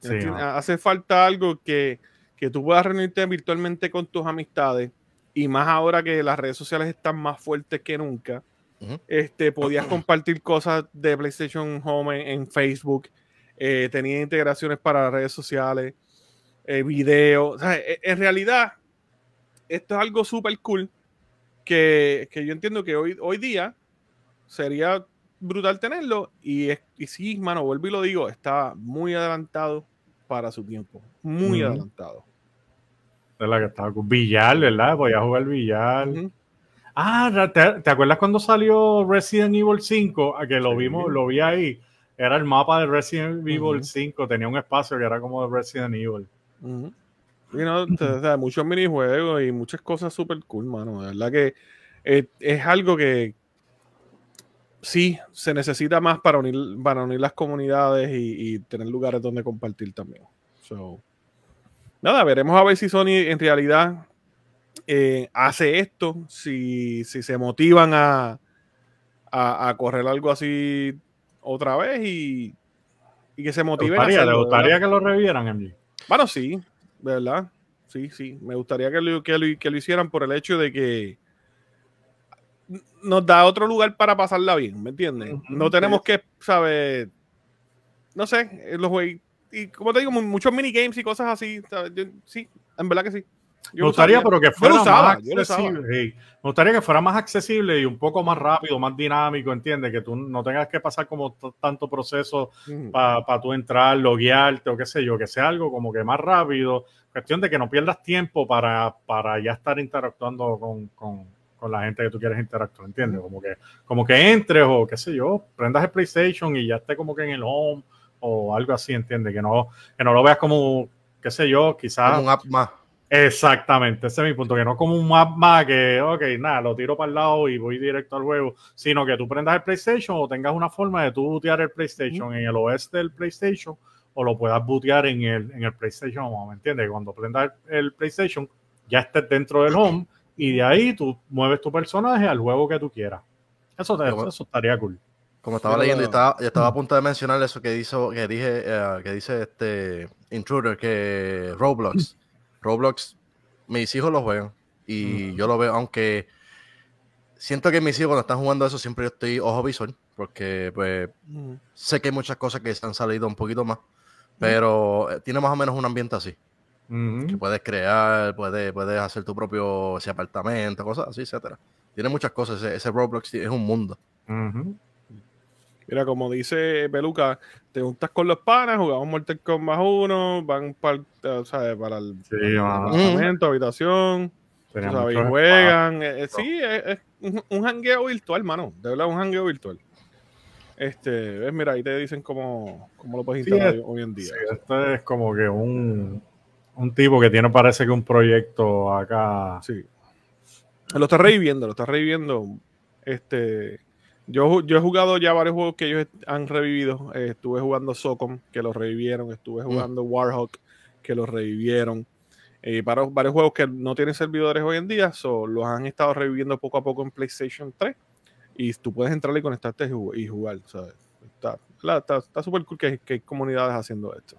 Sí, Enti- ¿no? Hace falta algo que, que tú puedas reunirte virtualmente con tus amistades y más ahora que las redes sociales están más fuertes que nunca. Este, podías compartir cosas de PlayStation Home en, en Facebook, eh, tenía integraciones para redes sociales, eh, videos. O sea, e- en realidad, esto es algo súper cool que, que yo entiendo que hoy, hoy día sería brutal tenerlo. Y, es- y sí, mano, vuelvo y lo digo, está muy adelantado para su tiempo. Muy adelantado. De la que estaba con billar, ¿verdad? Podía jugar billar. Ujú. Ah, ¿te, te acuerdas cuando salió Resident Evil 5? A que lo vimos, lo vi ahí. Era el mapa de Resident Evil Ujú. 5, tenía un espacio que era como de Resident Evil. No, te- o sea, muchos minijuegos y muchas cosas súper cool, mano. De verdad que eh, es algo que sí se necesita más para unir, para unir las comunidades y, y tener lugares donde compartir también. So, nada, veremos a ver si Sony en realidad eh, hace esto, si, si se motivan a, a, a correr algo así otra vez y, y que se ¿Te motiven gustaría, te hacerlo, gustaría verdad. que lo revieran, MG? Bueno, sí, de verdad. Sí, sí. Me gustaría que lo, que lo- que lo hicieran por el hecho de que nos da otro lugar para pasarla bien, ¿me entiendes? No tenemos que, ¿sabes? No sé, eh, los juegos. Y como te digo, mu- muchos minigames y cosas así. ¿sabes? Yo- sí, en verdad que sí. Yo Me gustaría, pero que fuera usaba, más accesible. sí. Me gustaría que fuera más accesible y un poco más rápido, más dinámico, ¿entiendes? Que tú no tengas que pasar como tanto proceso Ujú. para tú entrar, loguearte o qué sé yo, que sea algo como que más rápido. Cuestión de que no pierdas tiempo para, para ya estar interactuando con, con- con la gente que tú quieres interactuar, ¿entiendes? Como que, como que entres o qué sé yo, prendas el PlayStation y ya esté como que en el home o algo así, ¿entiendes? Que no, que no lo veas como, qué sé yo, quizás... Como un app más. Exactamente, ese es mi punto, que no como un map más que, ok, nada, lo tiro para el lado y voy directo al juego, sino que tú prendas el PlayStation o tengas una forma de tú bootear el PlayStation en el OS del PlayStation o lo puedas bootear en el, en el PlayStation Home, ¿me entiendes? Cuando prendas el, el PlayStation ya estés dentro del Home y de ahí tú mueves tu personaje al juego que tú quieras. Eso, te- eso estaría cool. Como estaba Pero- leyendo, y estaba, y estaba a punto de mencionar eso que hizo, que dije, eh, que dice este Intruder, que Roblox. Roblox, mis hijos lo juegan. Y Mm. yo lo veo, aunque siento que mis hijos cuando están jugando eso, siempre yo estoy ojo visor. Porque pues sé que hay muchas cosas que se han salido un poquito más. Pero eh, tiene más o menos un ambiente así. Que puedes crear, puedes, puedes hacer tu propio ese apartamento, cosas así, etcétera. Tiene muchas cosas. Ese, ese Roblox es un mundo. Mira, como dice Peluca, te juntas con los panas, jugamos Mortal Kombat 1, van para, el Sí, para el mano. apartamento, habitación, sabes, y juegan. eh, eh, sí, es, es un, un jangueo virtual, mano. De verdad, un jangueo virtual. Este, ves, mira, ahí te dicen cómo, cómo lo puedes Sí, instalar es- hoy en día. Sí, este es como que un, un tipo que tiene, parece que un proyecto acá. Sí. Lo está reviviendo, lo está reviviendo. Este, yo, yo he jugado ya varios juegos que ellos han revivido. Eh, estuve jugando Socom, que los revivieron. Estuve jugando Warhawk, que los revivieron. Eh, para, varios juegos que no tienen servidores hoy en día, so, los han estado reviviendo poco a poco en PlayStation 3. Y tú puedes entrar y conectarte y jug- y jugar. ¿sabes? Está ¿verdad? está está súper cool que, que hay comunidades haciendo esto.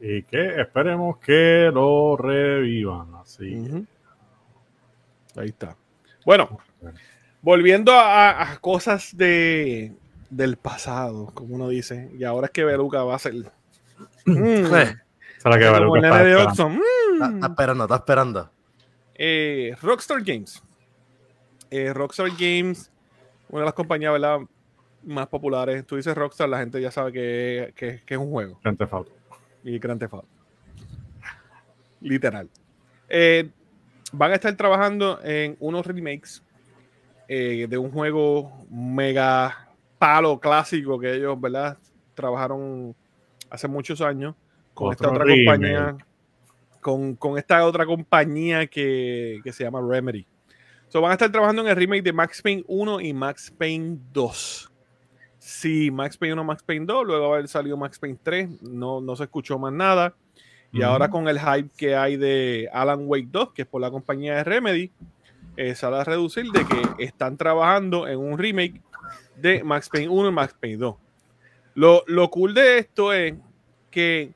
Y que esperemos que lo revivan. Así. Ahí está. Bueno, volviendo a, a cosas de, del pasado, como uno dice, y ahora es que Beluca va a ser. Mm, Eh, es la que Beluca el estaba nene de. Está, Mm. está esperando, está esperando. Eh, Rockstar Games. Eh, Rockstar Games, una de las compañías ¿verdad? más populares. Tú dices Rockstar, la gente ya sabe que, que- que es un juego. Grand Theft Auto. Y Grand Theft Auto. Literal. Eh, van a estar trabajando en unos remakes eh, de un juego mega palo clásico que ellos, ¿verdad? Trabajaron hace muchos años con esta otra remake. compañía. Con, con esta otra compañía que, que se llama Remedy. So, van a estar trabajando en el remake de Max Payne 1 y Max Payne 2. Sí, Max Payne 1, Max Payne 2, luego haber salido Max Payne 3, no, no se escuchó más nada. Y ahora con el hype que hay de Alan Wake 2, que es por la compañía de Remedy, eh, sale a reducir de que están trabajando en un remake de Max Payne 1 y Max Payne 2. Lo, lo cool de esto es que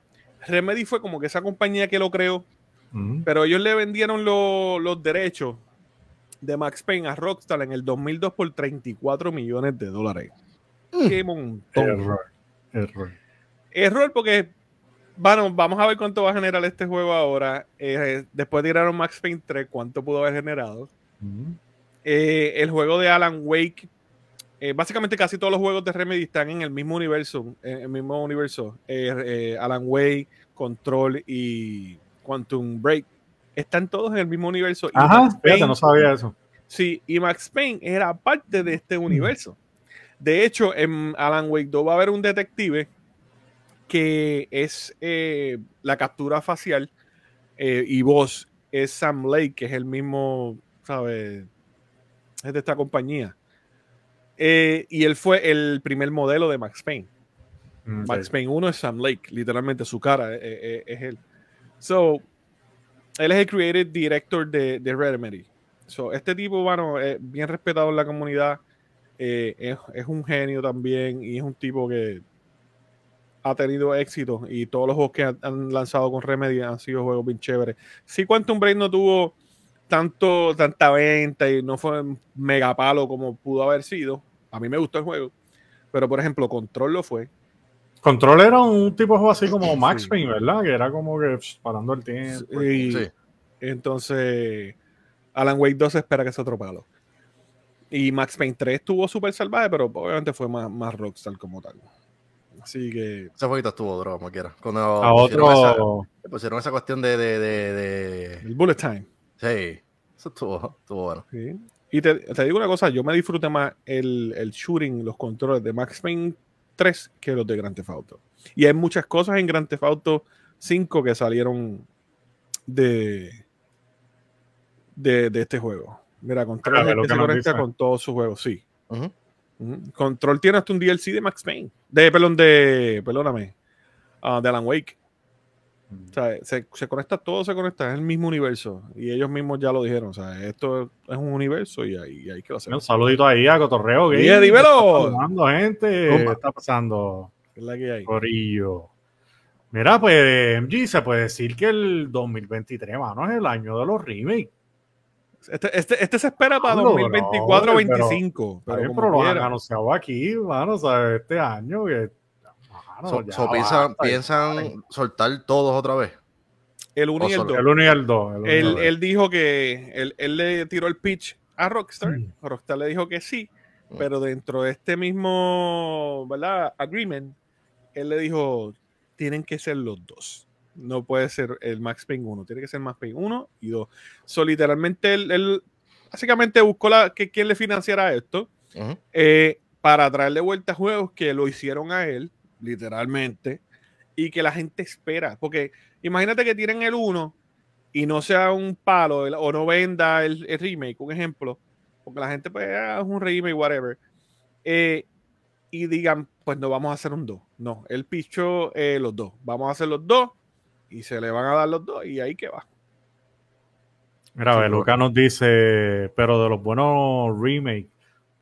Remedy fue como que esa compañía que lo creó, pero ellos le vendieron lo- los derechos de Max Payne a Rockstar en el 2002 por 34 millones de dólares. ¡Qué montón! Error. Error. Error porque, bueno, vamos a ver cuánto va a generar este juego ahora. Eh, después tiraron Max Payne 3, cuánto pudo haber generado. Eh, el juego de Alan Wake, eh, básicamente casi todos los juegos de Remedy están en el mismo universo, en el mismo universo. Eh, Alan Wake, Control y Quantum Break están todos en el mismo universo. Ajá, fíjate, no sabía eso. Sí, y Max Payne era parte de este universo. De hecho, en Alan Wake 2 va a haber un detective que es eh, la captura facial eh, y voz es Sam Lake, que es el mismo, ¿sabes? Es de esta compañía. Eh, y él fue el primer modelo de Max Payne. Mm, Max sí. Payne 1 es Sam Lake, literalmente su cara eh, eh, es él. So, él es el creative director de, de Remedy. So, este tipo, bueno, es bien respetado en la comunidad, eh, es, es un genio también y es un tipo que ha tenido éxito y todos los juegos que han, han lanzado con Remedy han sido juegos bien chéveres. Sí, Quantum Break no tuvo tanto, tanta venta y no fue mega palo como pudo haber sido. A mí me gustó el juego, pero por ejemplo, Control lo fue. Control era un tipo de juego así como Max Sí. Payne, ¿verdad? Que era como que psh, parando el tiempo. Y Sí. entonces, Alan Wake 2 se espera que sea otro palo. Y Max Payne 3 estuvo súper salvaje, pero obviamente fue más, más rockstar como tal. Así que, Ese jueguito estuvo duro, como quiera. Cuando A pusieron esa- otro. pusieron esa cuestión de, de, de, de- el Bullet Time. Sí, eso estuvo, estuvo bueno. ¿sí? Y te, te digo una cosa, yo me disfruté más el, el shooting, los controles de Max Payne 3 que los de Grand Theft Auto. Y hay muchas cosas en Grand Theft Auto 5 que salieron de, de, de este juego. Mira, Control Claro, es el que que se nos conecta dice. con todos sus juegos, sí. Control tiene hasta un DLC de Max Payne. De, perdón, de, perdóname, ah, de Alan Wake. O sea, se, se conecta, todo se conecta, es el mismo universo. Y ellos mismos ya lo dijeron. O sea, esto es un universo y ahí, y ahí que lo hacemos. Un saludito ahí a Cotorreo. Oye, Gaming, dímelo. está gente. ¿Qué está pasando? Es la que hay. Corillo. Mira, pues, MG, se puede decir que el 2023, mano, es el año de los remakes. Este, este, este se espera para Ando, 2024 o brother, pero- 25. Está Pero, como pero lo han anunciado aquí, mano, ¿sabes? Este año que. Mano, So- ya so piensan, piensan soltar todos otra vez. el 1 y el o 2. El 1 y el 2. Él, él dijo que él, él le tiró el pitch a Rockstar. Mm. Rockstar le dijo que sí, Mm. pero dentro de este mismo ¿verdad? agreement, él le dijo: tienen que ser los dos. No puede ser el Max Payne 1, tiene que ser Max Payne 1 y 2. So, literalmente, él, él básicamente buscó la, que quién le financiara esto eh, para traerle vuelta a juegos que lo hicieron a él, literalmente, y que la gente espera. Porque imagínate que tienen el 1 y no sea un palo el- o no venda el, el remake, un ejemplo, porque la gente pues ah, es un remake, whatever, eh, y digan, pues no vamos a hacer un 2. No, él pichó eh, los dos. Vamos a hacer los dos y se le van a dar los dos y ahí que va. Mira, Beluca nos dice, pero de los buenos remakes.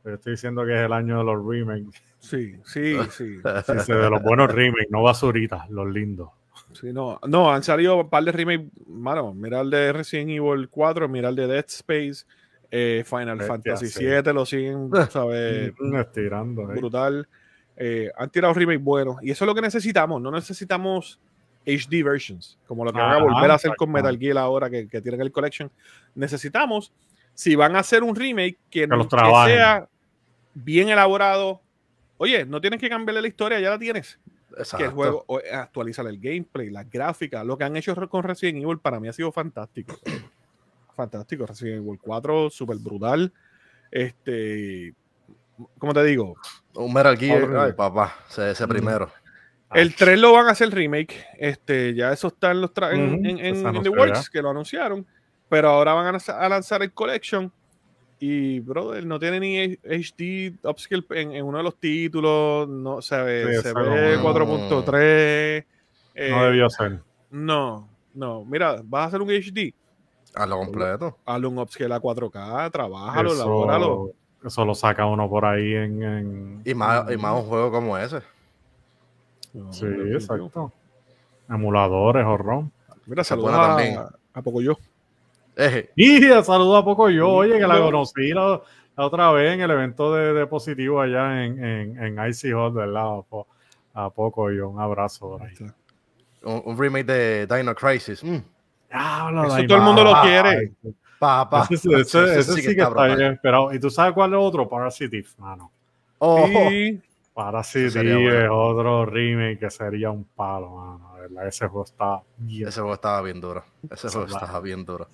Yo estoy diciendo que es el año de los remakes. Sí, sí, sí. De los buenos remakes, no basuritas, los lindos. Sí, no, no, han salido un par de remakes, mano, mira el de Resident Evil 4, mira el de Dead Space, eh, Final Bestia, Fantasy sí. 7, lo siguen, ¿sabes? Estirando. ahí. brutal. Eh, han tirado remakes buenos. Y eso es lo que necesitamos. No necesitamos HD versions, como lo que van a Ajá, volver a hacer con. Metal Gear ahora que, que tienen el collection. Necesitamos, si van a hacer un remake, que, los que trabajen. sea bien elaborado. Oye, no tienes que cambiarle la historia, ya la tienes. Exacto. Que el juego eh, actualiza el gameplay, las gráficas. Lo que han hecho con Resident Evil para mí ha sido fantástico. fantástico. Resident Evil 4, súper brutal. Este, como te digo, Un Metal Gear, papá, ese, ese Mm. primero. El 3 lo van a hacer remake. Este, ya eso está en los tra- en, en- en- The Works, que lo anunciaron. Pero ahora van a, a lanzar el collection. Y, brother, no tiene ni HD upscale en, en uno de los títulos. No se ve, Sí, se ve no. 4.3. eh, No debió ser. no, no. Mira, vas a hacer un HD. A lo completo. Hazle un upscale a 4K, trabájalo, Eso, elabóralo. eso lo saca uno por ahí en. en- Y más, y más un juego como ese. No, Sí, exacto. Emuladores, horrón. Mira, Se saludos a, a Pocoyo. Eje, Y saludo a poco yo, oye, que la No. conocí la, la otra vez en el evento de, de positivo allá en, en, en Icy Hot, ¿verdad? A, po- a poco yo, un abrazo ahí. un, un remake de Dino Crisis. Mm, Diablo, Eso todo el mundo lo quiere. papá. Ese, ese- ese- ese sí que está bien esperado. ¿Y tú sabes cuál es otro? Parasitive, mano. Oh, Parasitive bueno. es otro remake que sería un palo, mano. Ese juego está bien. ese juego estaba bien duro. Ese juego estaba bien duro.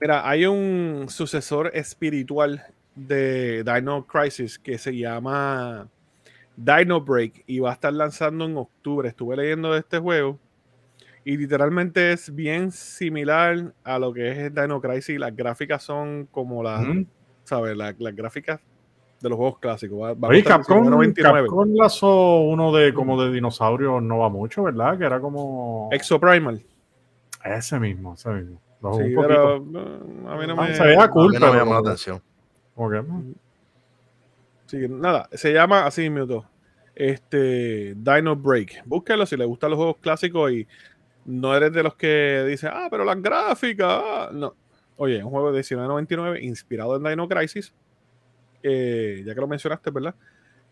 Mira, hay un sucesor espiritual de Dino Crisis que se llama Dino Break y va a estar lanzando en octubre. Estuve leyendo de este juego y literalmente es bien similar a lo que es Dino Crisis. Las gráficas son como las. ¿sabes? La- Las, gráficas de los juegos clásicos. Va, va a Oye, Capcom, 19.99. Capcom lanzó uno de como de dinosaurios no va mucho, ¿verdad? Que era como Exo Primal. ese mismo, ese mismo. Sí, un pero poquito. a mí no Ah, me... se veía A cool, mí no me llamó la atención. mm, Sí, nada, se llama así minuto. Este Dino Break. Búsquelo si le gustan los juegos clásicos y no eres de los que dicen, ah, pero las gráficas. ah". No. Oye, un juego de 1999 inspirado en Dino Crisis. eh, ya que lo mencionaste, ¿verdad?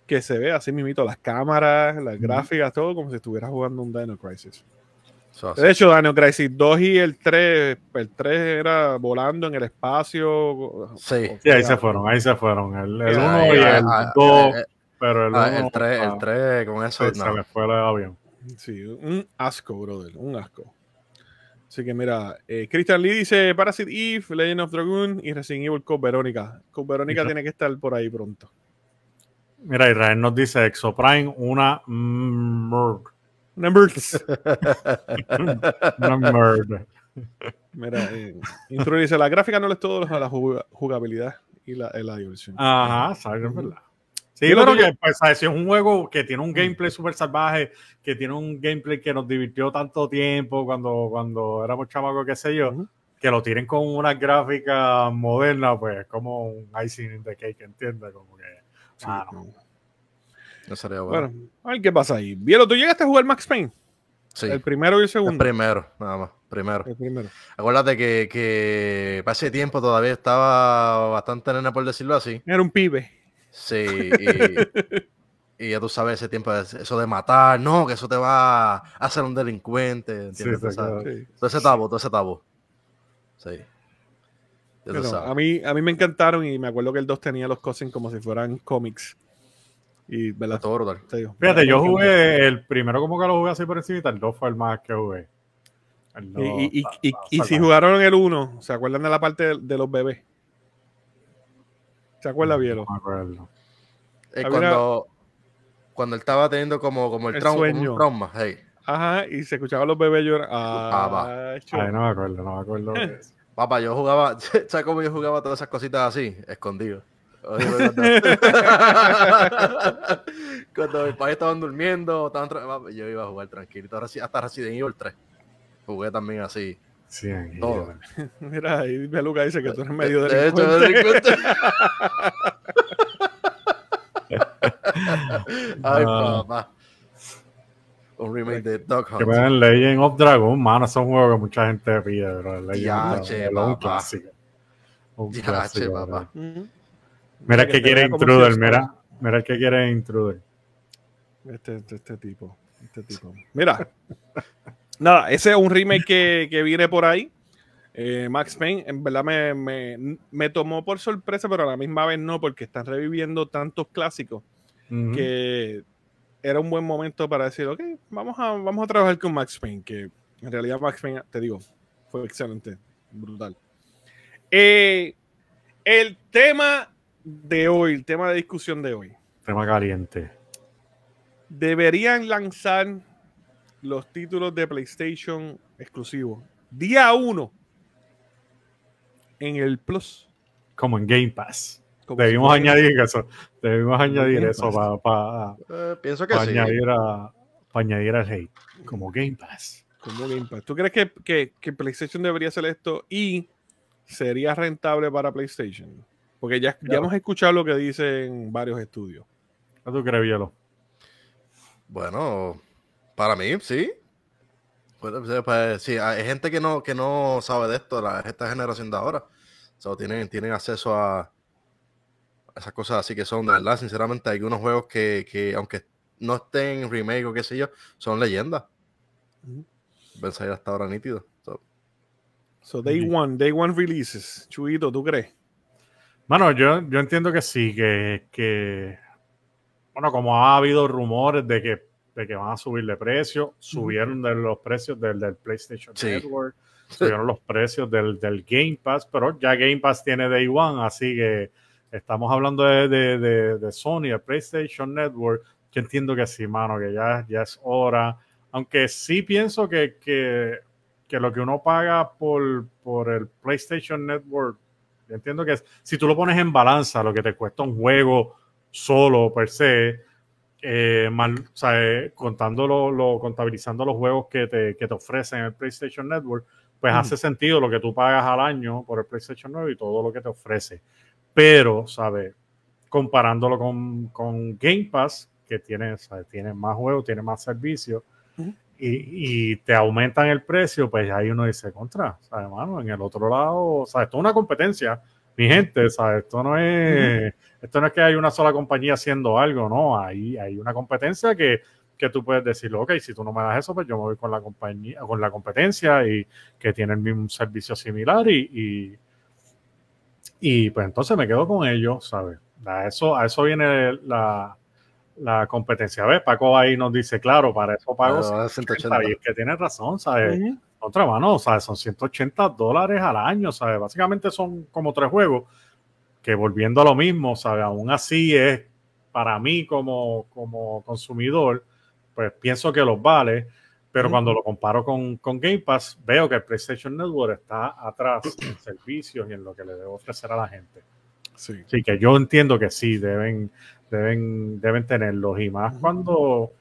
Que se ve así mismito las cámaras, las gráficas, todo como si estuvieras jugando un Dino Crisis. So. De hecho, Dino Crisis 2 y el 3, el 3 era volando en el espacio. Sí. Sí, ahí se fueron, ahí se fueron. El, el Ay, uno Ay, y ay, el ay, dos, ay, pero el ah, uno, el 3, ah, el 3 con eso. se, se no. me fue el avión. Sí, un asco, brother, un asco. Así que mira, eh, Christian Lee dice Parasite Eve, Legend of Dragoon y Resident Evil Code Verónica. Code Verónica tiene que estar por ahí pronto. Mira, Israel nos dice Exoprime, una murd. Numbers. Murd. mira, eh, Intro dice, la gráfica no es todo a la juga- jugabilidad y la, la diversión. Ajá, ¿sabes? Es verdad. Sí, Yo lo pero que- pues, es un juego que tiene un gameplay súper salvaje, que tiene un gameplay que nos divirtió tanto tiempo cuando, cuando éramos chamacos, qué sé yo, Ujú. que lo tienen con una gráfica moderna, pues como un icing in the cake, ¿entiendes? Como que, Sí, mano, no. No sería bueno. Bueno, a ver qué pasa ahí. Vielo, ¿tú llegaste a jugar Max Payne? sí. El primero y el El segundo. primero, nada más. Primero. El primero. Acuérdate que, que para ese tiempo todavía estaba bastante nena, por decirlo así. Era un pibe. Sí, y, y ya tú sabes ese tiempo, eso de matar, no, que eso te va a hacer un delincuente, ¿entiendes? sí, claro. Sí. Todo ese tabú, todo ese tabú. Sí. Pero a, mí, a mí me encantaron y me acuerdo que el 2 tenía los cosins como si fueran cómics. Y, ¿verdad? Todo brutal. Te digo, Fíjate, yo jugué el primero como que lo jugué así por encima, el 2 fue el más que jugué. Y, y- y- si jugaron el 1, ¿se acuerdan de la parte de, de los bebés? ¿Se acuerda, Bielo? No me acuerdo. Eh, cuando, cuando él estaba teniendo como, como el, El trauma, como un trauma, hey. Ajá, y se escuchaban los bebés llorar. Ah, Papá. cho- Ay, no me acuerdo, no me acuerdo. Papá, yo jugaba, ¿sabes cómo yo jugaba todas esas cositas así? Escondido. Oye, cuando, cuando mis padres estaban durmiendo, estaban tra- papá, yo iba a jugar tranquilito. Ahora sí, Hasta Resident Evil 3. Jugué también así. Sí, Todo. Mira, ahí Beluga dice que tú eres medio De hecho, delincuente. Ay, Ah. papá. Un remake de Que Hunt. me den Legend of Dragon, mano, es un juego que mucha gente pide, bro. Legend of Yache, Dragon, es un papá. clásico. Un clásico, papá. Mira el que se quiere Intruder, si- mira, mira el que quiere Intruder. Este, este, este tipo. Este tipo. Mira. Nada, ese es un remake que, que viene por ahí. Eh, Max Payne, en verdad me, me, me tomó por sorpresa, pero a la misma vez no, porque están reviviendo tantos clásicos Ujú. que era un buen momento para decir, ok, vamos a, vamos a trabajar con Max Payne, que en realidad Max Payne, te digo, fue excelente, brutal. Eh, el tema de hoy, el tema de discusión de hoy, Tema caliente. deberían lanzar los títulos de PlayStation exclusivos día 1 en el Plus. Como en Game Pass. Como Debimos añadir eso. Debimos añadir Game eso Pass. para Eh, pienso que sí. añadir a pa añadir al hate. Como Game Pass. como Game Pass. ¿Tú crees que, que- que PlayStation debería hacer esto y sería rentable para PlayStation? Porque ya, ya hemos escuchado lo que dicen varios estudios. ¿Qué tú crees, Bielo? Bueno, para mí, sí. Pues, pues, sí, hay gente que no, que no sabe de esto, la, esta generación de ahora. So, tienen, tienen acceso a, a esas cosas así que son, de verdad, sinceramente, hay algunos juegos que, que aunque no estén en remake o qué sé yo, son leyendas. Salir hasta ahora nítido. So, So, Day. One, Day One Releases. Chuito, ¿tú crees? Bueno, yo, yo entiendo que sí, que, que, bueno, como ha habido rumores de que, de que van a subir de precio, subieron de los precios del, del PlayStation Sí. Network, subieron los precios del, del Game Pass, pero ya Game Pass tiene Day One, así que estamos hablando de, de, de, de Sony, de PlayStation Network, yo entiendo que sí, mano, que ya, ya es hora, aunque sí pienso que, que, que lo que uno paga por, por el PlayStation Network yo entiendo que si tú lo pones en balanza, lo que te cuesta un juego solo per se, eh, mal- o sea, eh, contando lo, lo- contabilizando los juegos que te, que te ofrecen el PlayStation Network, pues Ujú. hace sentido lo que tú pagas al año por el PlayStation 9 y todo lo que te ofrece. Pero, ¿sabes? Comparándolo con, con Game Pass, que tiene, ¿sabes? tiene más juegos, tiene más servicios. Y, y te aumentan el precio, pues ahí uno dice, contra, ¿sabes, mano? En el otro lado, ¿sabes? Esto es una competencia, mi gente, ¿sabes? Esto no es, esto no es que hay una sola compañía haciendo algo, no, hay, hay una competencia que, que tú puedes decir, ok, si tú no me das eso, pues yo me voy con la compañía, con la competencia y que tiene el mismo servicio similar y, y, y, pues entonces me quedo con ellos, ¿sabes? A eso, a eso viene la, la competencia. ¿Ves? Paco ahí nos dice, claro, para eso pago pero a 180. y es que tiene razón, ¿sabes? Ujú. Otra mano, ¿sabes? Son 180 dólares al año, ¿sabes? Básicamente son como tres juegos que volviendo a lo mismo, ¿sabes? Aún así es para mí como, como consumidor, pues pienso que los vale, pero cuando lo comparo con, con Game Pass, veo que el PlayStation Network está atrás en servicios y en lo que le debe ofrecer a la gente. Sí. Sí, que yo entiendo que sí, deben, deben, deben tenerlos. Y más cuando,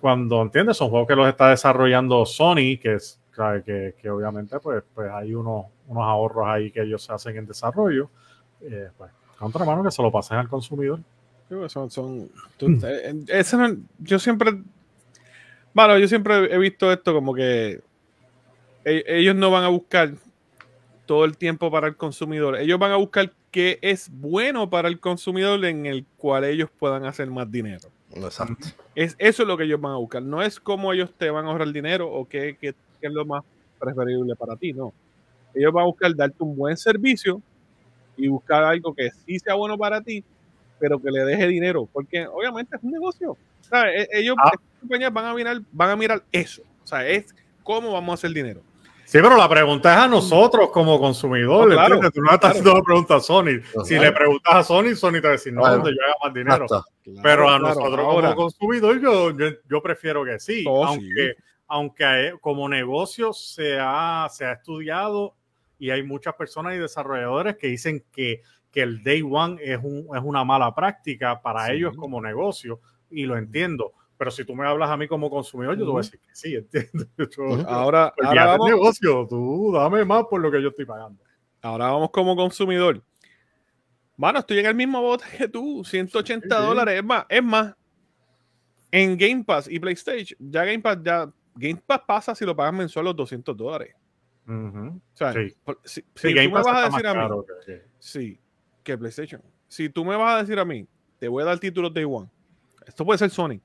cuando entiendes, son juegos que los está desarrollando Sony, que es claro, que, que obviamente pues, pues hay unos, unos ahorros ahí que ellos hacen en desarrollo. Eh, pues, contra mano que se lo pasen al consumidor. Pues Son, son, tú- eh, eh, ese no- yo siempre, bueno, yo siempre he visto esto como que e- ellos no van a buscar todo el tiempo para el consumidor. Ellos van a buscar qué es bueno para el consumidor en el cual ellos puedan hacer más dinero. Exacto. Es, eso es lo que ellos van a buscar. No es cómo ellos te van a ahorrar dinero o qué, qué- qué es lo más preferible para ti, no. Ellos van a buscar darte un buen servicio y buscar algo que sí sea bueno para ti, pero que le deje dinero, porque obviamente es un negocio. ¿sabes? Ellos, Ah. compañías van a mirar, van a mirar eso. O sea, es cómo vamos a hacer dinero. Sí, pero la pregunta es a nosotros como consumidores. No, claro. Tú no estás haciendo la pregunta a Sony. Si Claro. le preguntas a Sony, Sony te va a decir, no, Claro. donde yo haga más dinero. Pero a Claro, nosotros como consumidor yo, yo, yo prefiero que sí, Oh, aunque, aunque eh, como negocio se ha, se ha estudiado y hay muchas personas y desarrolladores que dicen que, que el day one es, un, es una mala práctica para Sí. ellos como negocio y lo entiendo. Pero si tú me hablas a mí como consumidor, yo te voy a decir que sí, entiendo. Yo- ahora, pues ahora ya vamos, negocio, tú dame más por lo que yo estoy pagando. ahora vamos como consumidor. Mano, estoy en el mismo bote que tú, 180 Sí, sí. dólares. Es más, es más, en Game Pass y PlayStation, ya Game Pass ya Game Pass pasa si lo pagas mensual los 200 dólares. O sea, Sí. por- si, tú Game me Pass vas a decir a mí, caro sí, que PlayStation. Si tú me vas a decir a mí, te voy a dar títulos Day One. Esto puede ser Sony.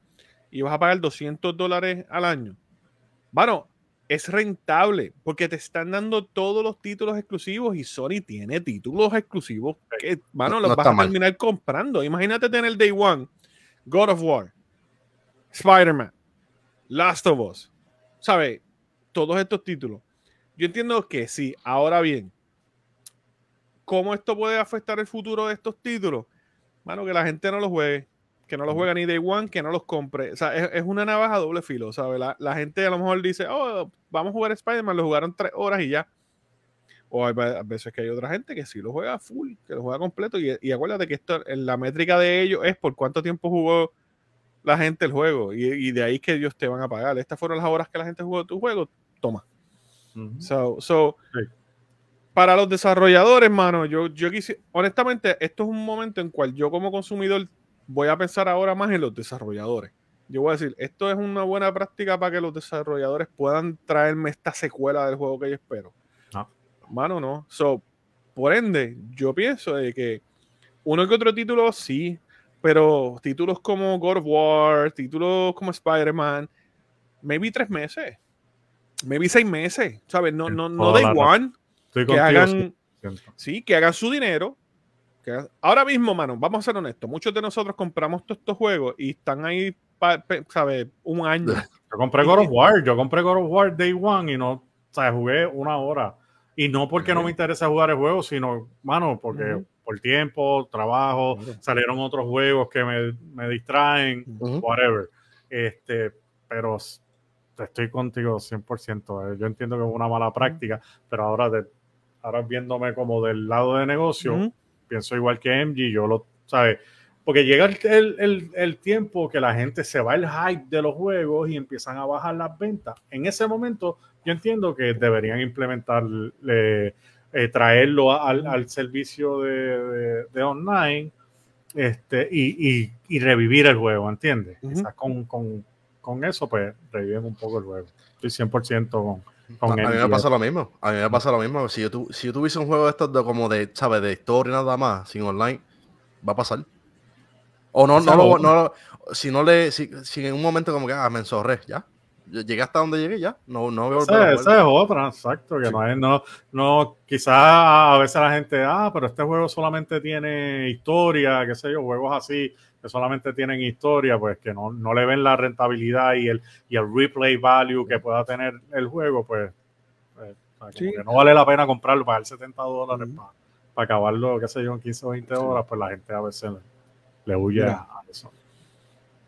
Y vas a pagar 200 dólares al año. Bueno, es rentable porque te están dando todos los títulos exclusivos y Sony tiene títulos exclusivos que, mano, No- los no vas a mal. terminar comprando. Imagínate tener Day One, God of War, Spider-Man, Last of Us. ¿Sabes? Todos estos títulos. Yo entiendo que sí. Ahora bien, ¿cómo esto puede afectar el futuro de estos títulos? Mano, que la gente no los juegue, que no los juegue ni Day One, que no los compre. O sea, es, es una navaja a doble filo, ¿sabes? La, la gente a lo mejor dice, oh, vamos a jugar Spider-Man, lo jugaron tres horas y ya. O hay ve- veces que hay otra gente que sí lo juega full, que lo juega completo. Y, y acuérdate que esto, en la métrica de ellos es por cuánto tiempo jugó la gente el juego. Y, y de ahí que ellos te van a pagar. Estas fueron las horas que la gente jugó tu juego. Toma. Ujú. So, so, Sí. Para los desarrolladores, mano, yo, yo quisiera, honestamente, esto es un momento en cual yo como consumidor voy a pensar ahora más en los desarrolladores. Yo voy a decir, esto es una buena práctica para que los desarrolladores puedan traerme esta secuela del juego que yo espero. No. Mano, no. So, por ende, yo pienso de que uno que otro título sí, pero títulos como God of War, títulos como Spider-Man, maybe tres meses, maybe seis meses, ¿sabes? No, no, no day one, que hagan, 100%. sí, que hagan su dinero. Que ahora mismo, mano, vamos a ser honestos, muchos de nosotros compramos todos estos juegos y están ahí, ¿sabes? Un año. Yo compré God of War, yo compré God of War Day One y no, o sea, jugué una hora. Y no porque no me interesa jugar el juego, sino, mano, porque Ujú. por tiempo, trabajo, Claro. salieron otros juegos que me, me distraen, Ujú. whatever. Este, pero estoy contigo 100%. eh. Yo entiendo que es una mala práctica, pero ahora, de, ahora viéndome como del lado de negocio. Pienso igual que MG, yo lo, ¿sabes? Porque llega el, el- el- tiempo que la gente se va el hype de los juegos y empiezan a bajar las ventas. En ese momento, yo entiendo que deberían implementar, eh, eh, traerlo al, al servicio de, de- de online este, y, y- y revivir el juego, ¿entiendes? Quizás con, con- con eso, pues reviven un poco el juego. Estoy 100% con, con A, mí me pasa lo mismo. A mí me pasa lo mismo. Si yo, tu- si yo tuviese un juego de estos de como de, ¿sabes? De historia nada más, sin online, va a pasar. O no, no, lo, no si no le, si, si en un momento como que, ah, me enzorré, ya. Yo Llegué hasta donde llegué, ya. No, no veo Esa, esa es otra, exacto, que Sí. no es, no, no, quizás a veces la gente, ah, pero este juego solamente tiene historia, qué sé yo, juegos así que solamente tienen historia, pues que no, no le ven la rentabilidad y el, y el replay value que pueda tener el juego, pues, o sea, como Sí. que no vale la pena comprarlo, pagar 70 dólares para acabarlo, qué sé yo, en 15 o 20 horas, pues la gente a veces le, le huye Mira. a eso.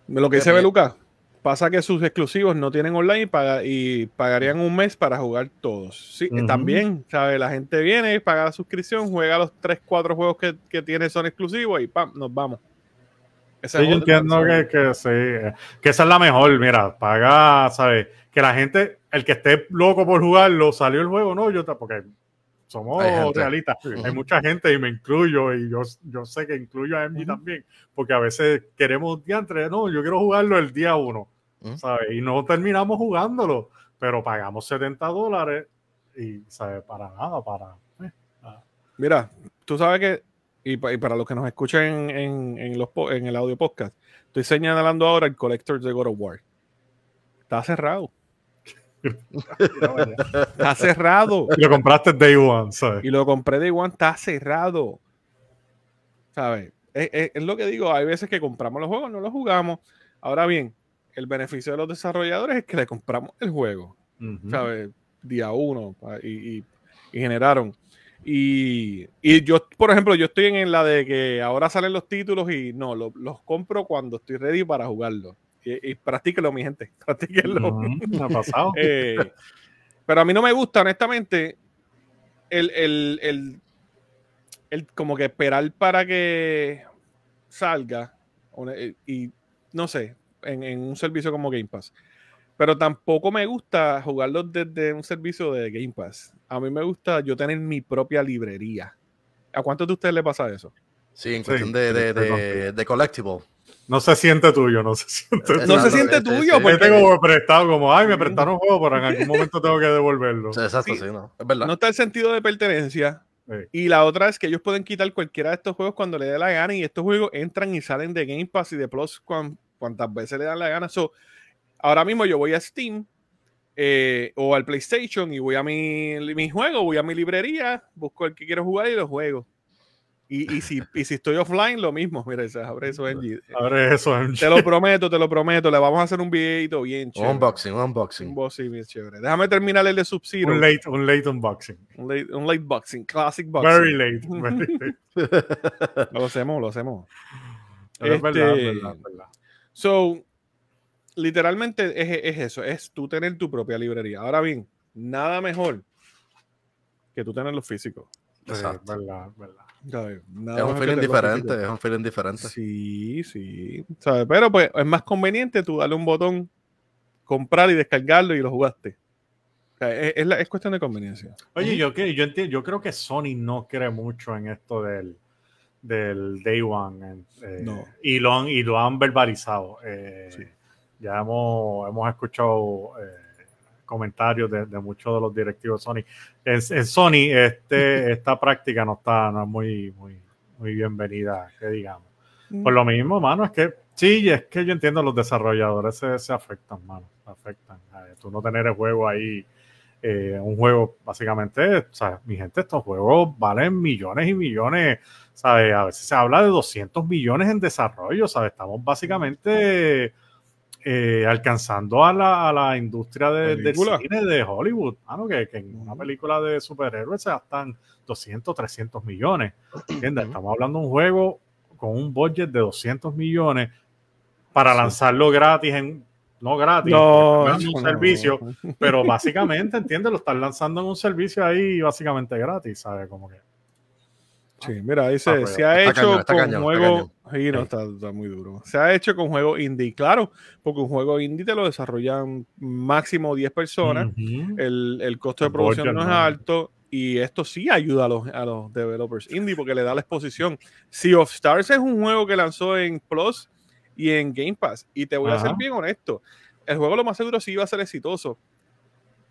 Lo que dice. Beluca, pasa que sus exclusivos no tienen online y, paga- y pagarían un mes para jugar todos. Sí, también, ¿sabes? La gente viene, paga la suscripción, juega los 3, 4 juegos que, que tiene son exclusivos y ¡pam! Nos vamos. Sí, yo entiendo que, que sí, que esa es la mejor, mira, paga, ¿sabes? Que la gente, el que esté loco por jugarlo, salió el juego, no, yo porque somos realistas, Ujú. hay mucha gente y me incluyo y yo, yo sé que incluyo a MG Ujú. también, porque a veces queremos diantre, no, yo quiero jugarlo el día uno, Ujú. ¿sabes? Y no terminamos jugándolo, pero pagamos 70 dólares y, ¿sabes? Para nada, para... eh, Mira, tú sabes que, y, pa- y para los que nos escuchan en, en- en los, po- en el audio podcast, estoy señalando ahora el Collector de God of War. Está cerrado. Está cerrado. Y lo compraste Day One, ¿sabes? Y lo compré de One, está cerrado. ¿Sabes? Es, es- es lo que digo, hay veces que compramos los juegos, no los jugamos. Ahora bien, el beneficio de los desarrolladores es que le compramos el juego. ¿sabes? Día uno pa- y, y- y generaron. Y, y yo, por ejemplo, yo estoy en la de que ahora salen los títulos y no, lo- los compro cuando estoy ready para jugarlo. Y, y practíquenlo, mi gente, practíquenlo. Ha pasado. Eh, pero a mí no me gusta, honestamente, el, el, el- el como que esperar para que salga eh, y no sé, en, en un servicio como Game Pass. Pero tampoco me gusta jugarlo desde un servicio de Game Pass. A mí me gusta yo tener mi propia librería. ¿A cuántos de ustedes le pasa eso? Sí, en Sí, cuestión de, de, de, collectible. No se siente tuyo, no se siente No Exacto, se siente tuyo, porque- Yo tengo prestado como, ay, me prestaron un juego, pero en algún momento tengo que devolverlo. Exacto, Sí. sí, no. Es verdad. No está el sentido de pertenencia. Sí. Y la otra es que ellos pueden quitar cualquiera de estos juegos cuando le dé la gana y estos juegos entran y salen de Game Pass y de Plus cuan- cuantas veces le dan la gana. So, ahora mismo yo voy a Steam eh, o al PlayStation y voy a mi, mi juego, voy a mi librería, busco el que quiero jugar y lo juego. Y, y si, y si estoy offline, lo mismo. Mira, abre eso en G- Abre eso en Te lo prometo, te lo prometo. Le vamos a hacer un videito bien chévere. Unboxing, Un unboxing. boxing bien chévere. Déjame terminar el de Sub-Zero. un late, un late unboxing. Un late, un late boxing, classic boxing. Very late. Very late. Lo hacemos, lo hacemos. Pero es verdad, Este- es verdad, es verdad. So, literalmente es, es eso, es tú tener tu propia librería. Ahora bien, nada mejor que tú tener los físicos. Exacto. es verdad, es verdad. ¿sabes? Nada Es un feeling diferente, es un feeling diferente. Sí, sí. ¿sabes? Pero pues es más conveniente tú darle un botón, comprar y descargarlo y lo jugaste. O sea, es, es la- es cuestión de conveniencia. Oye, yo, que, yo, entiendo, yo creo que Sony no cree mucho en esto del, del Day One. eh, No. y, lo han, y lo han verbalizado. Eh, Sí. Ya hemos, hemos escuchado eh, comentarios de, de muchos de los directivos de Sony. En, en Sony, este, esta práctica no está no es muy, muy, muy bienvenida, que digamos. Por lo mismo, mano, es que sí, es que yo entiendo los desarrolladores se, se afectan, mano, se afectan. Tú no tener el juego ahí, eh, un juego básicamente, o sea, mi gente, estos juegos valen millones y millones, ¿sabes? A veces se habla de 200 millones en desarrollo, ¿sabes? Estamos básicamente eh, alcanzando a la, a la industria de- del cine de Hollywood, mano, que, que en una película de superhéroes se gastan 200, 300 millones. ¿Entiendes? Estamos hablando de un juego con un budget de 200 millones para Sí. lanzarlo gratis en no gratis, No, es un no. servicio, pero básicamente, ¿entiendes? Lo están lanzando en un servicio ahí básicamente gratis, ¿sabes? Como que Sí, mira, dice, Ah, pues, se ha hecho cañón, con cañón. Sí, no, está, está muy duro. Se ha hecho con juegos indie, claro, porque un juego indie te lo desarrollan máximo 10 personas. El, el costo de producción no es alto. Y esto sí ayuda a los, a los developers indie porque le da la exposición. Sea of Stars es un juego que lanzó en Plus y en Game Pass. Y te voy a ser bien honesto. El juego lo más seguro sí iba a ser exitoso.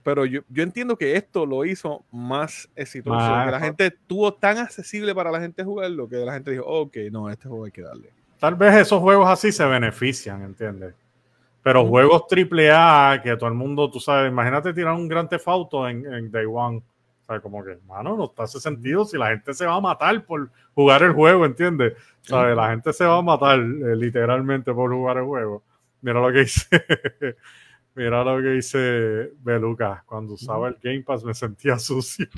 Pero yo, yo entiendo que esto lo hizo más exitoso. Que la gente tuvo tan accesible para la gente jugarlo que la gente dijo, ok, no, este juego hay que darle. Tal vez esos juegos así se benefician, ¿entiendes? Pero Ujú. juegos triple A que todo el mundo, tú sabes, imagínate tirar un gran Theft en, en Day One. O sea, como que, mano, no está hace sentido si la gente se va a matar por jugar el juego, ¿entiendes? ¿Sabes? La gente se va a matar eh, literalmente por jugar el juego. Mira lo que dice. Mira lo que dice Beluca. Cuando usaba el Game Pass me sentía sucio.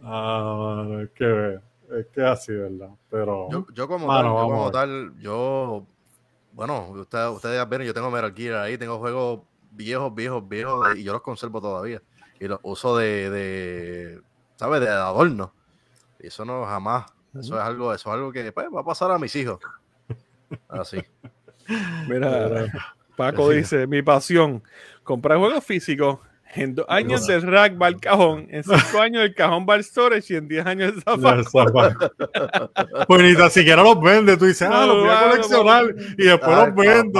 Ah, mano, es que es que así, ¿verdad? Pero Yo, yo como Mano, tal, yo como tal, yo, bueno, ustedes, ustedes ya vieron, yo tengo Metal Gear ahí, tengo juegos viejos, viejos, viejos, y yo los conservo todavía. Y los uso de, de ¿sabes? De adorno. Y eso no jamás. Eso es algo, eso es algo que pues, va a pasar a mis hijos. Así. Mira, Paco dice, mi pasión, comprar juegos físicos. En dos años del rack va al cajón, en cinco años el cajón va al storage y en diez años el zapato. pues ni tan siquiera los vende. Tú dices, ah, los voy a coleccionar y después los vendo.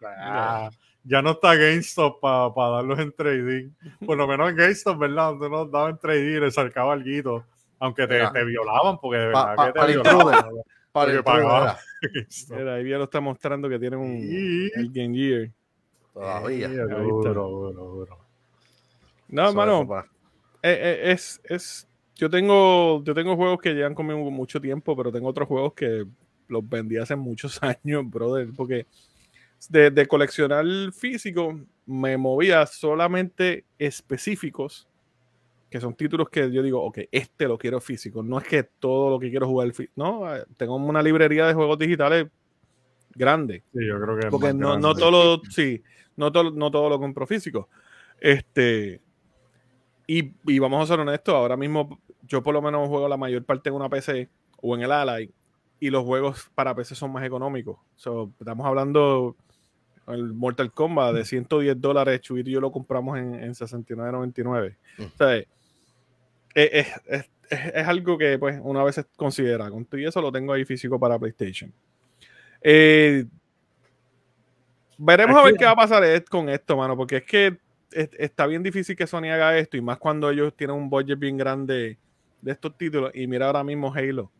papá. Ah, ya no está GameStop para darlos en trading. Por lo menos en GameStop, ¿verdad? Donde nos daban trading y le sacaba algo. Aunque te, te violaban, porque de Pa- verdad pa- que te el violaban. Para el GameStop. Mira, ahí ya lo está mostrando que tiene un el Game Gear. Todavía. Ahí está. duro, duro, duro. No, hermano, eh, eh, es, es, yo tengo, yo tengo juegos que llevan conmigo mucho tiempo, pero tengo otros juegos que los vendí hace muchos años, brother, porque de, de coleccionar físico me movía solamente específicos, que son títulos que yo digo, ok, este lo quiero físico, no es que todo lo que quiero jugar, fí- no, eh, tengo una librería de juegos digitales grande, Sí, yo creo que es porque más no, grande. no todo lo, sí, no todo, no todo lo compro físico. Este, y, y vamos a ser honestos, ahora mismo yo por lo menos juego la mayor parte en una PC o en el Ally y los juegos para PC son más económicos. So, estamos hablando el Mortal Kombat de 110 dólares, Chubito y yo lo compramos en, en 69.99. Mm. O sea, es, es- es- es, es algo que pues una vez considera. Con todo y eso lo tengo ahí físico para PlayStation. Eh, veremos a ver qué va a pasar con esto, mano, porque es que es- está bien difícil que Sony haga esto y más cuando ellos tienen un budget bien grande de estos títulos. Y mira ahora mismo Halo.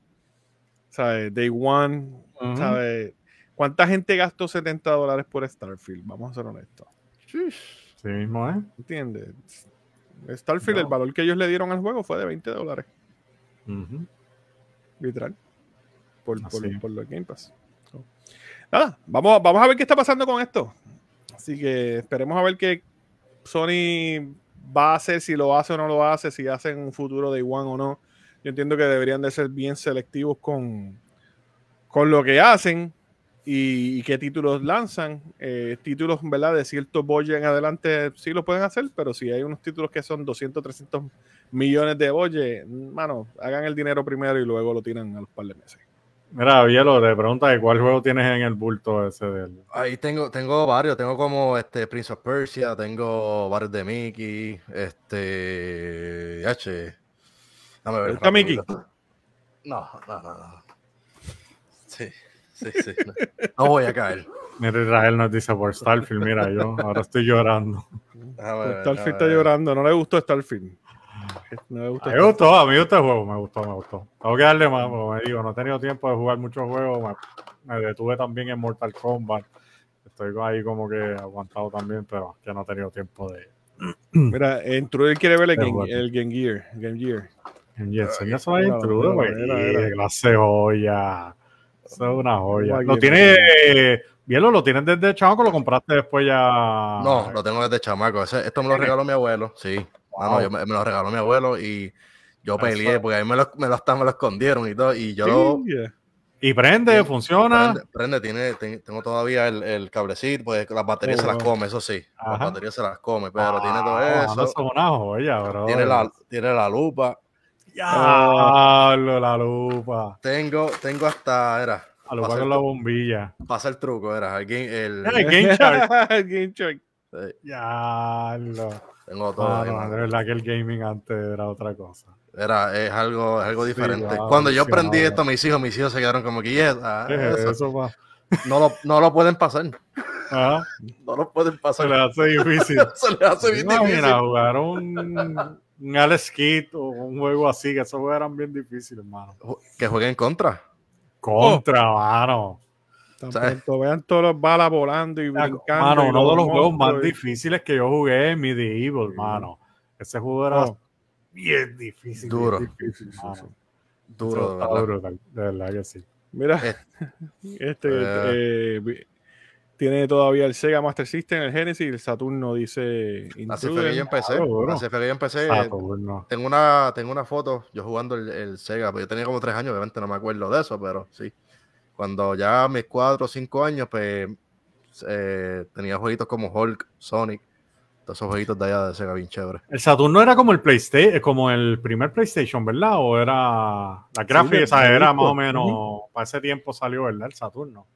¿Sabes? Day One. ¿Sabes? ¿Cuánta gente gastó 70 dólares por Starfield? Vamos a ser honestos. Sí mismo, ¿eh? ¿Entiendes? Starfield, No. el valor que ellos le dieron al juego fue de 20 dólares, Ujú. literal. Por, por, Así. por los Game Pass. So, Nada, vamos, vamos a ver qué está pasando con esto. Así que esperemos a ver qué Sony va a hacer, si lo hace o no lo hace, si hace en un futuro de One o no. Yo entiendo que deberían de ser bien selectivos con, con lo que hacen y, y qué títulos lanzan. Eh, títulos, ¿verdad? De cierto budget en adelante sí lo pueden hacer, pero si hay unos títulos que son 200, 300 millones de budget, mano, hagan el dinero primero y luego lo tiran a los par de meses. Mira, Bielo, te pregunta de cuál juego tienes en el bulto ese del. Ahí tengo, tengo varios, tengo como este Prince of Persia, tengo varios de Mickey, este H. Dame ver. ¿Está Mickey? No, no, no, no. Sí, sí, sí. No, No voy a caer. Mira, Israel nos dice por Starfield. Mira, yo ahora estoy llorando. Ver, Starfield está llorando, no le gustó Starfield. No le gustó. Me gustó, a mí este juego me gustó, me gustó. Tengo que darle más, como me digo, no he tenido tiempo de jugar muchos juegos. Me, me detuve también en Mortal Kombat. Estoy ahí como que aguantado también, pero que no he tenido tiempo de. Mira, Intruder quiere ver el Game, el Game Gear. Game Gear. Enseña eso Mira, intruder, güey. clase joya. Eso es una joya. Aquí, Lo tiene. Bielo, lo tienes desde chavo, lo compraste después ya. No, lo tengo desde chamaco. Ese- esto me lo regaló mi abuelo, sí. No, no, Wow. yo me, me lo regaló mi abuelo y yo peleé porque a mí me lo, me lo, hasta me lo escondieron y todo. Y yo Sí, yeah. Y prende, Sí, funciona. Prende, prende, tiene, ten- tengo todavía el, el cablecito, pues las baterías Oh, se las wow. come, eso sí. Las Ajá. baterías se las come, pero tiene todo Ah, eso. Eso es una joya, bro. Tiene la, tiene la lupa. Diablo, la lupa. Tengo, tengo hasta, era, La lupa con la bombilla. pasa el truco, era, el, game- el- El Game Shark. El Game Shark. eh, Diablo. tengo todo. Mano, mano. de verdad que el gaming antes era otra cosa. Era, es algo, es algo Sí, diferente. Cuando yo aprendí wow. esto, mis hijos, mis hijos se quedaron como que, "Yeah, ah, ¿Qué es eso". No, lo, no lo pueden pasar. Ajá, No lo pueden Se pasar. le hace difícil. Se les hace bien difícil. Imagina jugar un, un Alex Kidd o un juego así, que esos juegos eran bien difíciles, hermano. Que jueguen contra. Contra, mano. Tan pronto vean todas las balas volando y brincando. Mano, y uno de los juegos más y- difíciles que yo jugué en Medieval, Sí. mano. Ese juego era Oh. bien difícil. Duro. bien difícil, Sí, sí, mano. sí. Duro, de verdad. brutal, de verdad que sí. Mira, Eh, este eh. eh, tiene todavía el Sega Master System, el Genesis y el Saturno dice Así fue que yo empecé. Claro, duro. Así fue que yo empecé. Saturno. Tengo una, tengo una foto yo jugando el, el Sega, pero yo tenía como tres años, obviamente no me acuerdo de eso, pero sí. Cuando ya mis cuatro o cinco años, pues eh, tenía jueguitos como Hulk, Sonic, todos esos jueguitos de allá de Sega bien chévere. El Saturno era como el PlayStation, como el primer PlayStation, ¿verdad? O era la gráfica, de era disco. más o menos, para ese tiempo salió, ¿verdad? El Saturno.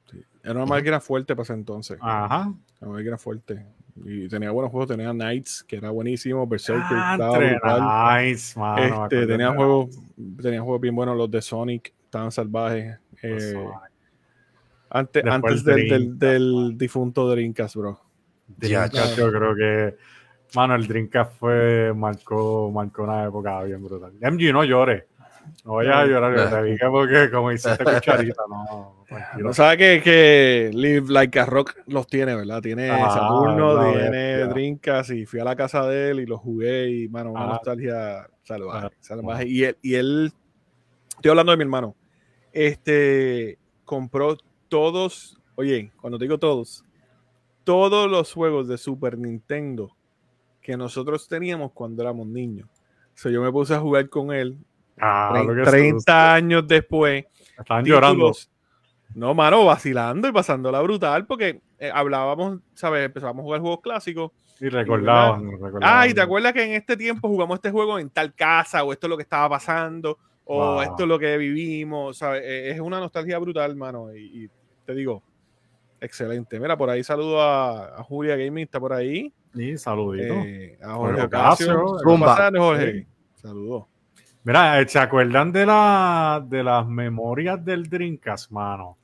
Era una máquina fuerte para ese entonces. Ajá. Una máquina fuerte. Y tenía buenos juegos, tenía Knights, que era buenísimo, Berserker, Ah, estaba nice, mano, Este, tenía juegos, tenía juegos bien buenos, los de Sonic, estaban salvajes. Eh, antes antes del, del, del difunto Dreamcast, bro. Ya, yo creo que, mano, el Dreamcast fue, marcó, marcó una época bien brutal. MG, no llores. No vayas a llorar, yo te dije porque como hiciste cucharita, no, tranquilo. No sabe que, que Live Like a Rock los tiene, ¿verdad? Tiene Ah, Saturno, tiene bestia. Dreamcast y fui a la casa de él y lo jugué y, mano, una Ah. nostalgia salvaje, Ah, salvaje. Y él, y él, estoy hablando de mi hermano, este, compró todos, oye, cuando te digo todos, todos los juegos de Super Nintendo que nosotros teníamos cuando éramos niños. O sea, yo me puse a jugar con él Ah, lo que 30 susto. años después. Estaban llorando. No, mano, vacilando y pasándola brutal porque eh, hablábamos, ¿sabes? Empezábamos a jugar juegos clásicos. Y recordaban. Ay, ¿te acuerdas que en este tiempo jugamos este juego en tal casa o esto es lo que estaba pasando o Wow. esto es lo que vivimos? ¿sabes? Eh, Es una nostalgia brutal, mano. Y, y te digo, excelente. Mira, por ahí saludo a, a Julia Gaming, está por ahí. Sí, saludito. Eh, a Jorge Ocasio, Ocasio. Zumba. ¿Cómo pasando, Jorge? Sí. Saludos. Mira, ¿se acuerdan de, la, de las memorias del Dreamcast, mano?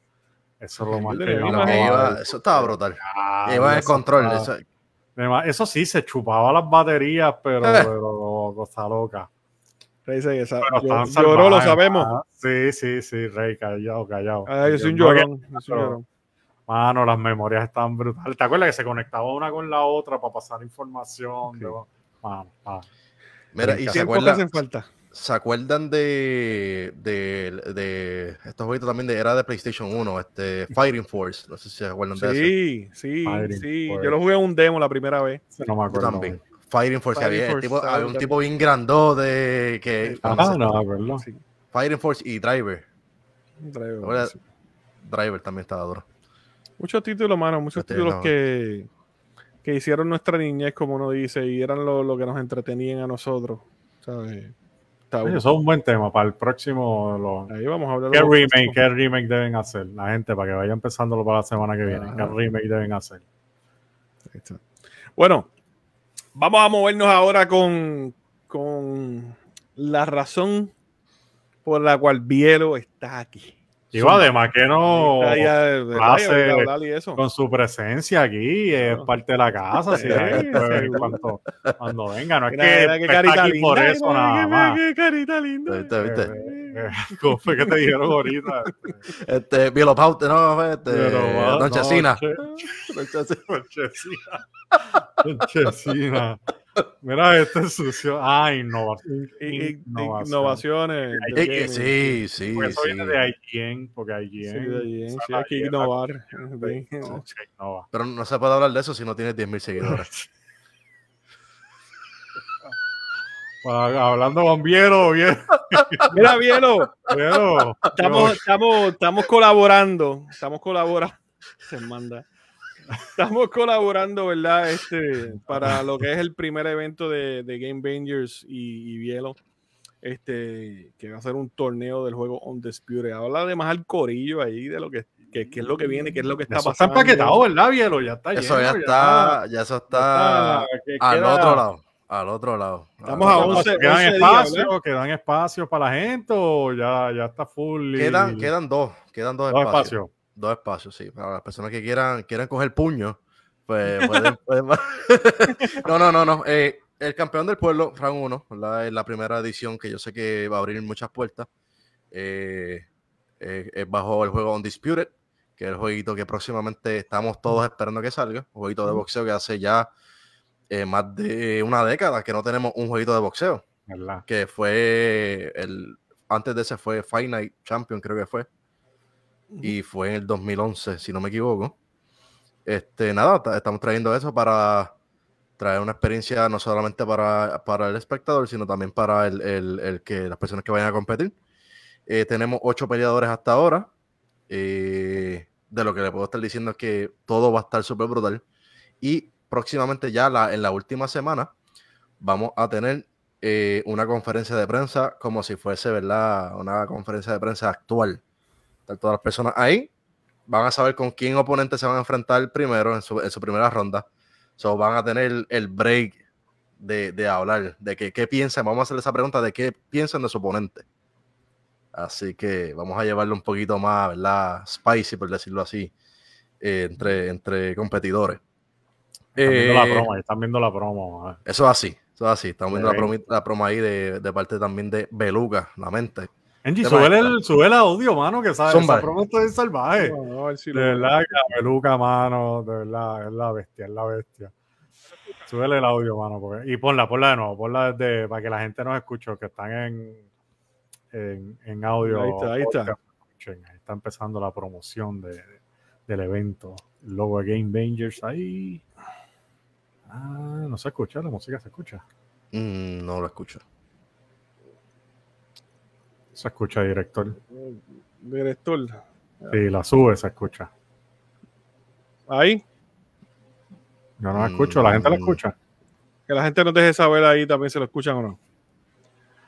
Eso es lo más que Iba- eso estaba brutal. Ah, Iba en el eso control. estaba- eso- sí, se chupaba las baterías, pero, Eh. pero cosa loca. Rey se lloró, lo sabemos. mano. Sí, sí, sí, Rey, callado, callado. Ah, yo soy un llorón. Mano, las memorias están brutales. ¿Te acuerdas que se conectaba una con la otra para pasar información? De- Mano, mano. Mira, y se acuerdan, hacen falta. ¿se acuerdan de, de, de estos jueguitos también de era de PlayStation 1, este Fighting Force? No sé si se acuerdan de. Sí, sí, Fighting sí. Force. Yo lo jugué en un demo la primera vez. No me Yo acuerdo. también. Fighting Force, Fighting había, el Force tipo- estaba había un tipo bien grandote que Ah, no, acuerdo. Sí, Fighting Force y Driver. Driver, sí. Driver también estaba duro. Muchos títulos, mano, muchos Este, títulos no. que, que hicieron nuestra niñez, como uno dice, y eran lo, lo que nos entretenían a nosotros. ¿sabes? Eso es un buen tema para el próximo. lo- Ahí vamos a hablar. ¿Qué remake. ¿Qué remake deben hacer? La gente, para que vaya empezándolo para la semana que viene. ¿Qué Ajá. remake deben hacer? Ahí está. Bueno, vamos a movernos ahora con, con la razón por la cual Bielo está aquí. Digo, además que no. Eso. Con su presencia aquí, es No. parte de la casa. sí, pues, cuando, cuando venga, no es Mira, que mira está carita aquí linda. por eso mira, nada qué- más. Qué carita linda. ¿Viste? ¿Viste? Eh, ¿Cómo fue que te dijeron ahorita? Este, Bielopauste, no, este, Pero, Don Chesina. Don Chesina. Chesina. Chesina. Mira, este es sucio. Ah, innovación. Innovaciones. Que gaming. sí, sí, Porque eso sí. viene de IGN, porque Sí, IGN. de sí, hay que innovar. Sí, no. Pero no se puede hablar de eso si no tienes 10.000 seguidores. Hablando con Viero, Viero. Mira, Bielo, Viero. estamos, estamos, estamos colaborando. Estamos colaborando. Se manda. Estamos colaborando, ¿verdad? Este, para lo que es el primer evento de, de Game Bangers y, y Bielo. Este, que va a ser un torneo del juego Undisputed. Habla además al corillo ahí de lo que, que, que es lo que viene, qué es lo que está Eso está pasando. empaquetado, ¿verdad, Viero? Ya está Eso lleno, ya está, ya eso está está- que al queda- otro lado. Al otro lado. Estamos a otro lado. 11, ¿Quedan 11 días, espacios? ¿verdad? ¿Quedan espacios para la gente o ya, ya está full? y- Quedan, quedan dos, quedan dos, dos espacios. espacios. Dos espacios, sí. Para las personas que quieran, quieran coger puño, pues pueden. pueden- no, no, no, no. eh, el campeón del pueblo, round 1, ¿verdad? Es la primera edición que yo sé que va a abrir muchas puertas. eh, eh, es bajo el juego Undisputed, que es el jueguito que próximamente estamos todos esperando que salga. Un jueguito de boxeo que hace ya más de una década que no tenemos un jueguito de boxeo. ¿verdad? Que fue el. Antes de ese fue Fight Night Champion, creo que fue y fue en el 2011, si no me equivoco. Este, nada, ta- estamos trayendo eso para traer una experiencia no solamente para, para el espectador, sino también para el, el- el que las personas que vayan a competir. Eh, tenemos ocho peleadores hasta ahora. Eh, de lo que le puedo estar diciendo es que todo va a estar súper brutal. Y próximamente ya la, en la última semana vamos a tener eh, una conferencia de prensa como si fuese, ¿verdad? Una conferencia de prensa actual. Están todas las personas ahí. Van a saber con quién oponente se van a enfrentar primero en su, en su primera ronda. So, van a tener el break de, de hablar, de que, qué piensan. Vamos a hacerle esa pregunta de qué piensan de su oponente. Así que vamos a llevarlo un poquito más, ¿verdad? Spicy, por decirlo así, eh, entre, entre competidores. Están viendo la Eh, promo, ahí están viendo la promo. ah. Eso es así, eso es así. Estamos viendo la promo, la promo ahí de, de parte también de Beluga, la mente. Angie, Te sube el, sube el audio, mano, que sabes, Zumba. esa promo está bien salvaje. De verdad que la peluca, mano, de verdad, es la bestia, es la bestia. Súbele el audio, mano, porque- y ponla, ponla de nuevo, ponla desde, para que la gente nos escuche, que están en, en, en audio. Ahí está, ahí está. podcast, escuchen, ahí está empezando la promoción de, del evento. El logo de Game Bangers ahí. Ah, no se escucha, la música se escucha. Mm, no lo escucho. Se escucha, director. Director. Sí, la sube, se escucha. Ahí, Yo no la escucho, la gente la Mm. escucha. que la gente nos deje saber ahí también si lo escuchan o no.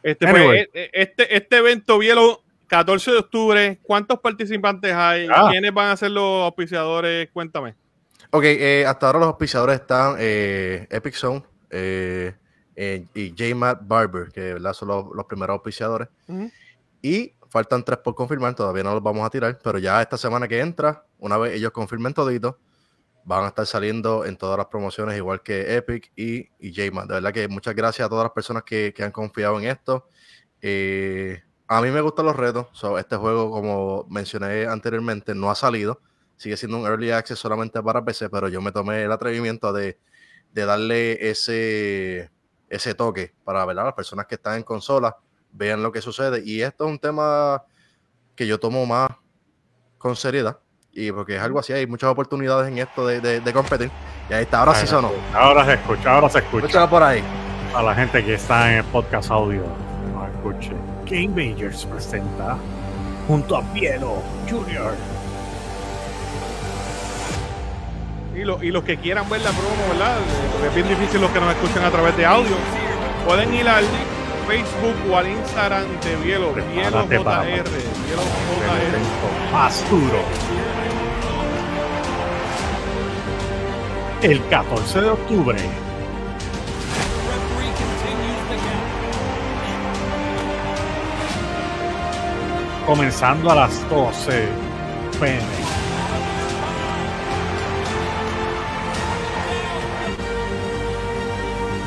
Este, pues, Anyway. e- e- este, este evento, Bielo, 14 de octubre, ¿cuántos participantes hay? Ah. ¿Quiénes van a ser los auspiciadores? Cuéntame. Ok, eh, hasta ahora los auspiciadores están eh, Epic Zone, eh, eh, y J. Matt Barber, que ¿verdad? son los, los primeros auspiciadores. Y faltan tres por confirmar, todavía no los vamos a tirar, pero ya esta semana que entra, una vez ellos confirmen todito, van a estar saliendo en todas las promociones, igual que Epic y, y J-Man. De verdad que muchas gracias a todas las personas que, que han confiado en esto. Eh, a mí me gustan los retos. este juego, como mencioné anteriormente, no ha salido. Sigue siendo un early access solamente para PC, pero yo me tomé el atrevimiento de, de darle ese, ese toque para ¿verdad? las personas que están en consola vean lo que sucede. Y esto es un tema que yo tomo más con seriedad. Y porque es algo así, hay muchas oportunidades en esto de, de, competir. Y ahí está, ahora sí sonó. Ahora se escucha, ahora se escucha. Escucha por ahí. A la gente que está en el podcast audio, no escuche. Game Majors presenta junto a Piero Junior. Y, y los que quieran ver la promo, ¿verdad? Porque es bien difícil los que nos escuchan a través de audio. Pueden ir al Facebook o al Instagram de Bielo, Bielo JR, Bielo JR. Más duro. El 14 de octubre. Comenzando a las 12 pm.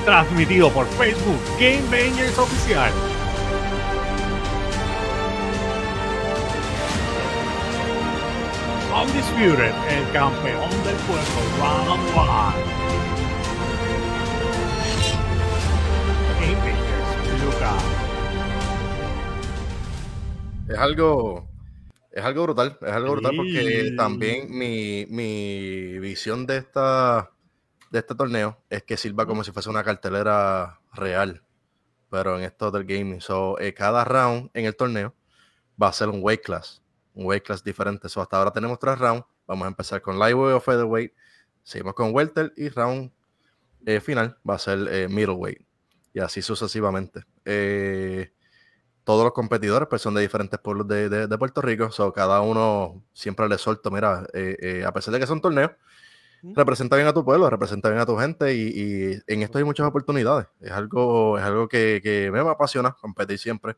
Transmitido por Facebook Game Bangers Oficial. Undisputed, el campeón del pueblo, Round One. Game Bangers, Lucas. Es algo, es algo brutal, es algo brutal porque también mi, mi visión de esta de este torneo es que sirva como si fuese una cartelera real, pero en esto del gaming. So, eh, cada round en el torneo va a ser un weight class, un weight class diferente. So, hasta ahora tenemos tres rounds. Vamos a empezar con lightweight o featherweight. Seguimos con welter y round eh, final va a ser eh, middleweight. Y así sucesivamente. todos los competidores pues, son de diferentes pueblos de, de, Puerto Rico. So, cada uno siempre le suelto, mira, a pesar de que son torneos, representa bien a tu pueblo, representa bien a tu gente y, en esto hay muchas oportunidades. Es algo, es algo que, me apasiona, competir siempre.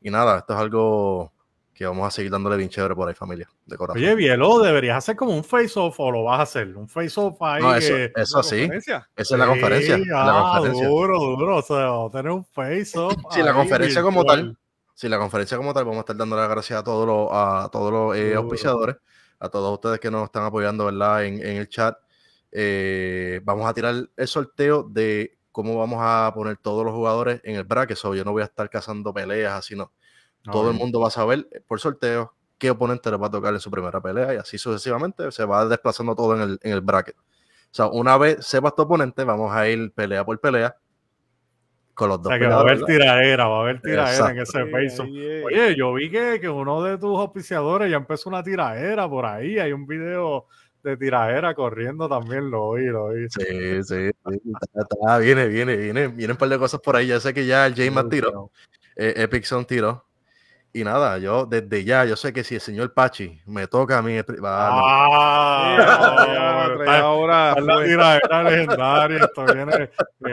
Y nada, esto es algo que vamos a seguir dándole bien chévere por ahí, familia, de corazón. Oye, Bielo, deberías hacer como un face-off o lo vas a hacer, un face-off ahí. No, eso, eso sí, esa es la conferencia. la ah, duro, duro, o sea, tener un face-off. Sí, la conferencia como tal, sí, la conferencia como tal, vamos a estar dando las gracias a todos los, a todos los eh, auspiciadores a todos ustedes que nos están apoyando ¿verdad? En, el chat. Eh, vamos a tirar el sorteo de cómo vamos a poner todos los jugadores en el bracket. So, yo no voy a estar cazando peleas así, no. Todo el mundo va a saber eh, por sorteo qué oponente le va a tocar en su primera pelea y así sucesivamente se va desplazando todo en el, en el bracket. O sea, una vez sepas tu oponente, vamos a ir pelea por pelea con los dos. O sea, que va a haber tiradera, va a haber tiradera en ese peso. Oye, yo vi que, que, uno de tus auspiciadores ya empezó una tiradera por ahí. Hay un video de tiradera corriendo también, lo oí, lo oí. Sí, sí, viene, viene, viene, vienen un par de cosas por ahí. Ya sé que ya el James tiró, eh, Epic Son tiró. Y nada, yo desde ya, yo sé que si el señor Pachi me toca a mí. Ah, ahora. La tiradera legendaria. Esto viene.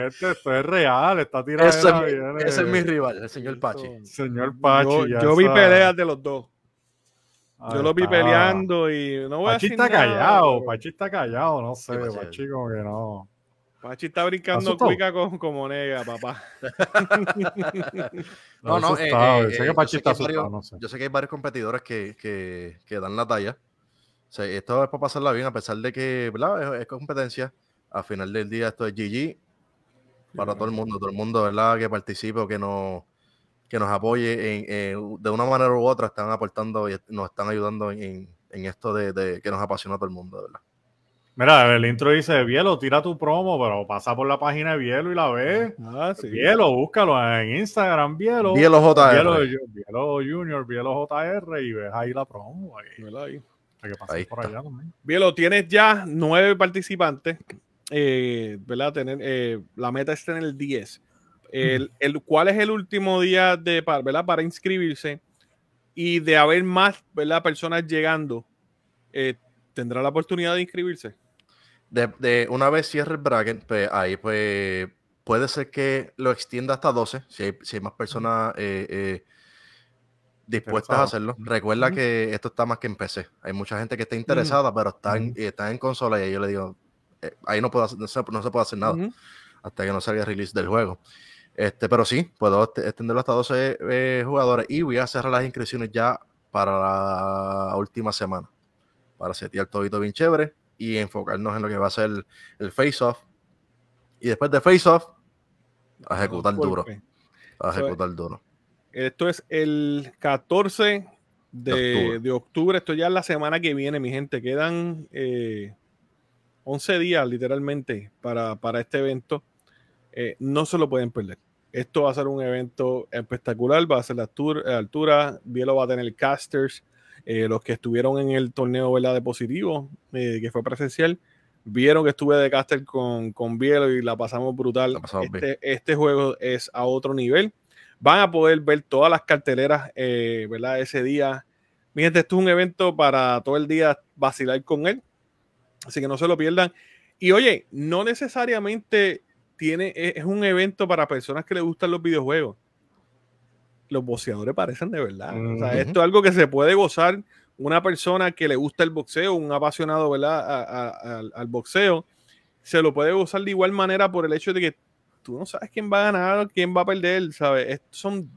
Esto es real. Esta tiradera ese, viene. Ese es mi rival, el señor Pachi. Señor Pachi. Yo, vi peleas de los dos. yo lo vi peleando y no voy Pachi está callado. Pachi está callado, no sé. Pachi como que no. Pachi está brincando cuica con, como nega, papá. no, no, eh, eh, sé que Pachi está asustado, no sé. Yo sé que hay varios competidores que, que, que dan la talla. O sea, esto es para pasarla bien, a pesar de que ¿verdad? Es, competencia. Al final del día, esto es GG para todo el mundo, todo el mundo, ¿verdad? Que participe o que nos, que nos apoye en, de una manera u otra, están aportando y nos están ayudando en, en esto de, de, que nos apasiona a todo el mundo, ¿verdad? Mira, el intro dice, Bielo, tira tu promo, pero pasa por la página de Bielo y la ves. Ah, sí. Bielo, búscalo en Instagram, Bielo. Bielo JR. Bielo, Junior, Bielo JR y ves ahí la promo. Ahí. Hay que por allá también. Bielo, tienes ya nueve participantes. Eh, ¿Verdad? Tener, eh, la meta es tener 10. El, el, ¿Cuál es el último día de, ¿verdad? para inscribirse? Y de haber más ¿verdad? personas llegando, eh, ¿tendrá la oportunidad de inscribirse? De, una vez cierre el bracket, pues ahí pues puede ser que lo extienda hasta 12, si hay, si hay más personas eh, eh, dispuestas a hacerlo. Recuerda que esto está más que en PC. Hay mucha gente que está interesada, pero está en, está en consola y yo le digo, eh, ahí no, puedo no, se, no se puede hacer nada hasta que no salga el release del juego. Este, pero sí, puedo extenderlo hasta 12 eh, jugadores y voy a cerrar las inscripciones ya para la última semana. Para setear todo bien chévere y enfocarnos en lo que va a ser el, face-off. Y después de face-off, a ejecutar duro. A ejecutar duro. Esto es el 14 de, octubre. Esto ya es la semana que viene, mi gente. Quedan 11 eh, días literalmente para, para este evento. Eh, no se lo pueden perder. Esto va a ser un evento espectacular, va a ser la altura, altura Bielo va a tener casters, eh, los que estuvieron en el torneo de positivo, eh, que fue presencial, vieron que estuve de caster con, con Bielo y la pasamos brutal. este, este, juego es a otro nivel. Van a poder ver todas las carteleras, ¿verdad? Ese día. Mi gente, esto es un evento para todo el día vacilar con él. Así que no se lo pierdan. Y oye, no necesariamente tiene, es un evento para personas que les gustan los videojuegos. Los boxeadores parecen de verdad. esto es algo que se puede gozar una persona que le gusta el boxeo, un apasionado ¿verdad? al boxeo, se lo puede gozar de igual manera por el hecho de que tú no sabes quién va a ganar, quién va a perder, ¿sabes? son,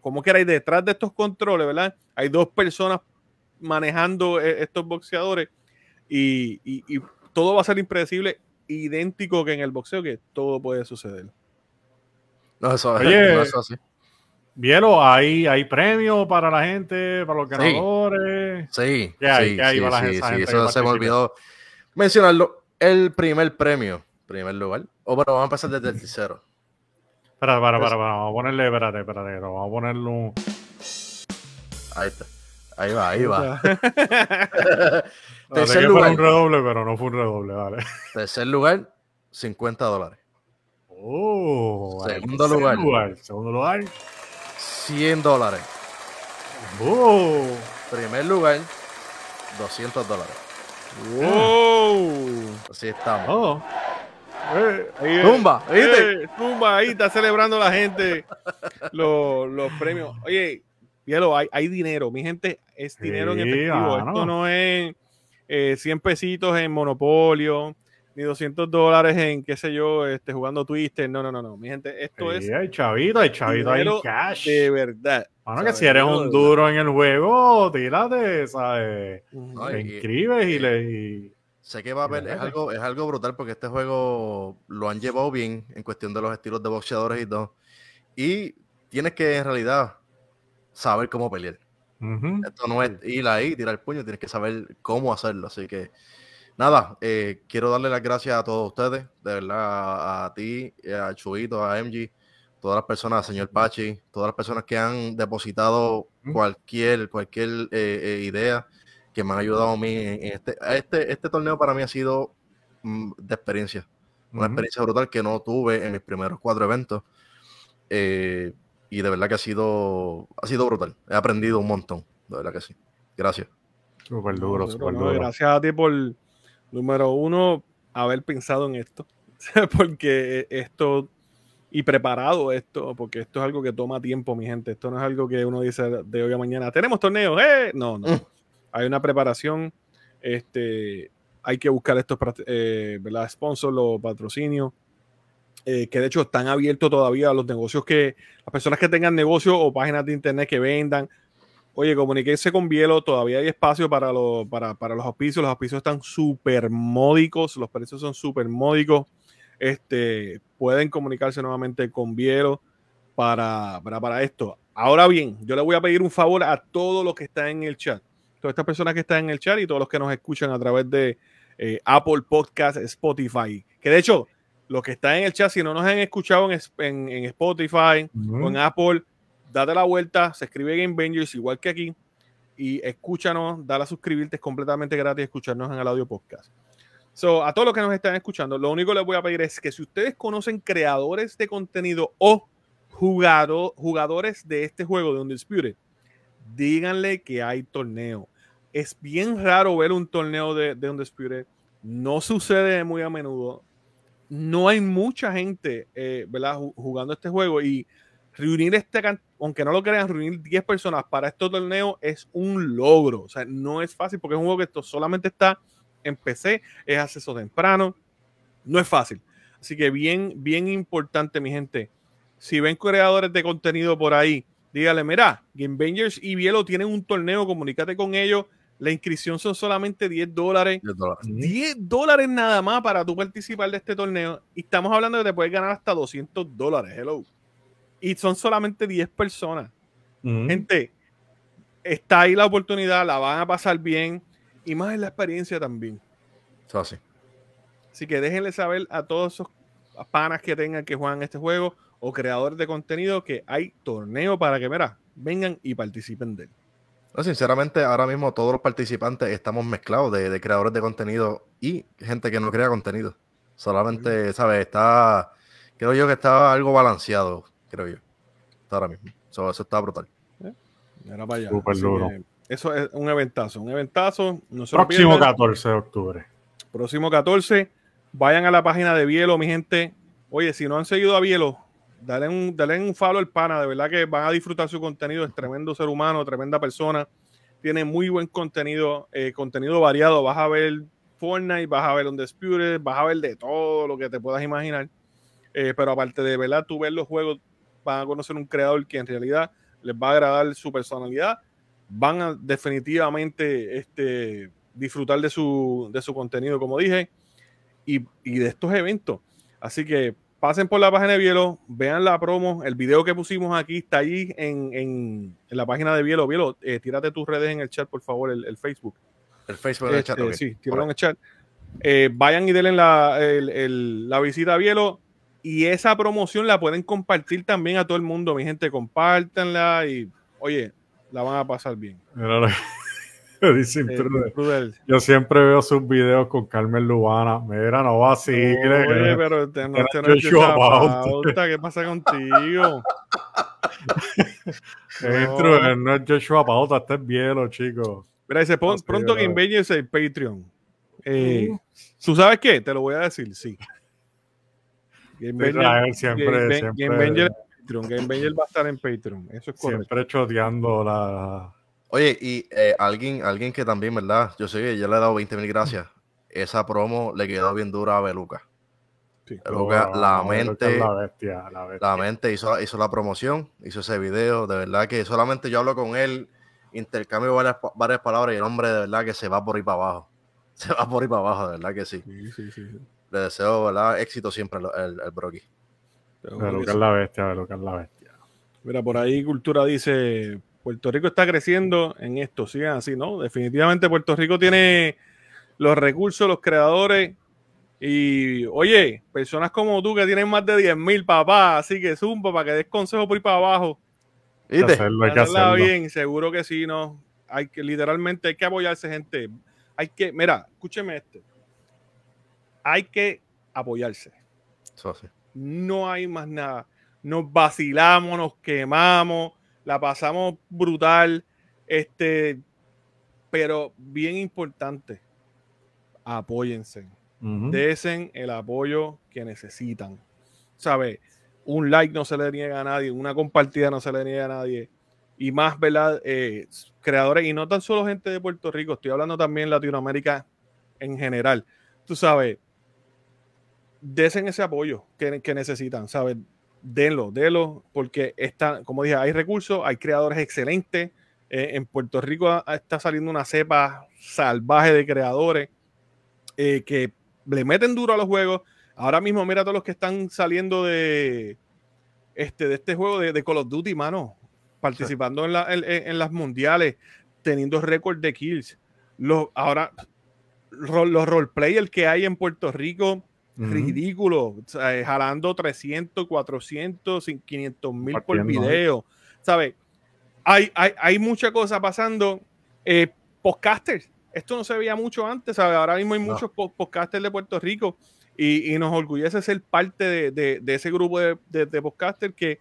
como que hay detrás de estos controles, ¿verdad? Hay dos personas manejando eh, estos boxeadores y, y todo va a ser impredecible idéntico que en el boxeo, que todo puede suceder. No, eso, Oye, es así. Vielo, ¿hay, ¿hay premios para la gente, para los ganadores? Sí, sí, hay, sí, sí, la gente, eso se me olvidó mencionarlo. El primer premio, primer lugar. O bueno, vamos a empezar desde el tercero. Espera, para, para, para, vamos a ponerle, espérate, espérate, vamos a ponerle un... Ahí está. Ahí va, ahí va. Tercer lugar. un redoble, pero no fue un redoble, vale. Tercer lugar, 50 dólares. Oh, segundo lugar, Segundo lugar. 100 dólares. Oh. Primer lugar, 200 dólares. Wow. Así estamos. Oh. Eh, tumba, ¿viste? Eh, tumba, ahí está celebrando la gente los, los premios. Oye, Hielo, hay, hay dinero, mi gente, es dinero en efectivo. Esto no es eh, 100 pesitos en Monopolio, ni 200 dólares en, qué sé yo, este, jugando Twister. No, no, no, no. Mi gente, esto es. Hay chavito, hay chavito, hay cash. De verdad. Bueno, que si eres un duro en el juego, tírate, ¿sabes? Te inscribes y, le. Sé que va a haber, es algo, es algo brutal porque este juego lo han llevado bien en cuestión de los estilos de boxeadores y todo. Y tienes que en realidad saber cómo pelear. Esto no es ir ahí, tirar el puño, tienes que saber cómo hacerlo. Así que, nada, eh, quiero darle las gracias a todos ustedes, de verdad, a, ti, a Chuito, a MG, todas las personas, señor Pachi, todas las personas que han depositado cualquier, cualquier eh, eh, idea que me han ayudado a mí en este, este, este torneo para mí ha sido mm, de experiencia, una experiencia brutal que no tuve en mis primeros cuatro eventos. Eh, y de verdad que ha sido, ha sido brutal. He aprendido un montón, de verdad que sí. Gracias. Súper duro, súper duro. Gracias a ti por, número uno, haber pensado en esto. porque esto, y preparado esto, porque esto es algo que toma tiempo, mi gente. Esto no es algo que uno dice de hoy a mañana, tenemos torneos, ¡eh! No, no. Mm. Hay una preparación, este, hay que buscar estos, eh, ¿verdad? Sponsors, los patrocinios eh, que de hecho están abiertos todavía a los negocios que, las personas que tengan negocios o páginas de internet que vendan. Oye, comuníquense con Bielo, todavía hay espacio para, los para, los auspicios, los auspicios están súper módicos, los precios son súper módicos. Este, pueden comunicarse nuevamente con Bielo para, para, esto. Ahora bien, yo le voy a pedir un favor a todos los que están en el chat, todas estas personas que están en el chat y todos los que nos escuchan a través de eh, Apple Podcast, Spotify, que de hecho los que están en el chat, si no nos han escuchado en, Spotify o en Apple, date la vuelta, se escribe Game Bangers igual que aquí y escúchanos, dale a suscribirte, es completamente gratis escucharnos en el audio podcast. So, a todos los que nos están escuchando, lo único que les voy a pedir es que si ustedes conocen creadores de contenido o jugadores de este juego de Undisputed, díganle que hay torneo. Es bien raro ver un torneo de, de Undisputed. No sucede muy a menudo no hay mucha gente, eh, ¿verdad? Jugando este juego y reunir este, aunque no lo crean, reunir 10 personas para este torneo es un logro. O sea, no es fácil porque es un juego que esto solamente está en PC, es acceso temprano, no es fácil. Así que bien, bien importante, mi gente. Si ven creadores de contenido por ahí, dígale, mira, Game Bangers y Bielo tienen un torneo, comunícate con ellos. La inscripción son solamente 10 dólares. 10 dólares. nada más para tú participar de este torneo. Y estamos hablando de que te puedes ganar hasta 200 dólares. Hello. Y son solamente 10 personas. Gente, está ahí la oportunidad, la van a pasar bien. Y más en la experiencia también. así. Así que déjenle saber a todos esos panas que tengan que juegan este juego o creadores de contenido que hay torneo para que, mira, vengan y participen de él. No, sinceramente, ahora mismo todos los participantes estamos mezclados de, creadores de contenido y gente que no crea contenido. Solamente, ¿sabes? Está, creo yo que está algo balanceado, creo yo. ahora mismo. eso está brutal. ¿Eh? para allá. eso es un eventazo, un eventazo. Próximo 14 de octubre. Próximo 14. Vayan a la página de Bielo, mi gente. Oye, si no han seguido a Bielo, dale un, dale un follow al pana, de verdad que van a disfrutar su contenido, es tremendo ser humano, tremenda persona, tiene muy buen contenido, eh, contenido variado, vas a ver Fortnite, vas a ver Undisputed, vas a ver de todo lo que te puedas imaginar, eh, pero aparte de verdad, tú ver los juegos, van a conocer un creador que en realidad les va a agradar su personalidad, van a definitivamente este, disfrutar de su, de su contenido, como dije, y, y de estos eventos. Así que pasen por la página de Bielo, vean la promo, el video que pusimos aquí está ahí en, en, la página de Bielo. Bielo, eh, tírate tus redes en el chat, por favor, el, Facebook. El Facebook del chat. Este, sí, tíralo en el chat. Eh, vayan y denle la, la visita a Bielo y esa promoción la pueden compartir también a todo el mundo, mi gente, compártanla y, oye, la van a pasar bien. Dice eh, Yo siempre veo sus videos con Carmen Lubana. Mira, no va así. Oye, pero te, no, te no Pauta. ¿Qué pasa contigo? no. no es Joshua Pauta, este es Bielo, chicos. Mira, dice, pronto que embellece el Patreon. Eh, ¿Tú sabes qué? Te lo voy a decir, sí. Game siempre, siempre. Game va a estar en Patreon. Eso es correcto. Siempre choteando la Oye, y eh, alguien, alguien que también, ¿verdad? Yo sé que ya le he dado 20 mil gracias. Esa promo le quedó bien dura a Beluca. Beluca, la mente, la, mente hizo, hizo la promoción, hizo ese video. De verdad que solamente yo hablo con él, intercambio varias, varias palabras y el hombre de verdad que se va por ahí para abajo. Se va por ahí para abajo, de verdad que sí. Le deseo, ¿verdad? Éxito siempre el, el Brocky. Beluca es la bestia, Beluca es la bestia. Mira, por ahí Cultura dice, Puerto Rico está creciendo en esto, sigan así, ¿no? Definitivamente Puerto Rico tiene los recursos, los creadores y, oye, personas como tú que tienen más de 10 mil papás, así que zumba para que des consejo por ir para abajo. Hay que hacerlo, hay que hacerlo. bien, seguro que sí, ¿no? Hay que, literalmente, hay que apoyarse, gente. Hay que, mira, escúcheme este. Hay que apoyarse. Eso sí. No hay más nada. Nos vacilamos, nos quemamos la pasamos brutal, este, pero bien importante, apóyense, desen el apoyo que necesitan. ¿Sabe? Un like no se le niega a nadie, una compartida no se le niega a nadie. Y más, ¿verdad? Eh, creadores, y no tan solo gente de Puerto Rico, estoy hablando también Latinoamérica en general. Tú sabes, desen ese apoyo que, necesitan, ¿sabes? denlo, denlo, porque está, como dije, hay recursos, hay creadores excelentes. Eh, en Puerto Rico está saliendo una cepa salvaje de creadores eh, que le meten duro a los juegos. Ahora mismo, mira todos los que están saliendo de este, este juego de, Call of Duty, mano, participando en, en, las mundiales, teniendo récord de kills. Los, ahora, los roleplayers que hay en Puerto Rico ridículo, jalando 300, 400, 500 mil por video, ¿sabes? Hay, hay, hay mucha cosa pasando. Eh, podcasters, esto no se veía mucho antes, ¿sabes? Ahora mismo hay muchos podcasters de Puerto Rico y, nos orgullece ser parte de, ese grupo de, de, podcasters que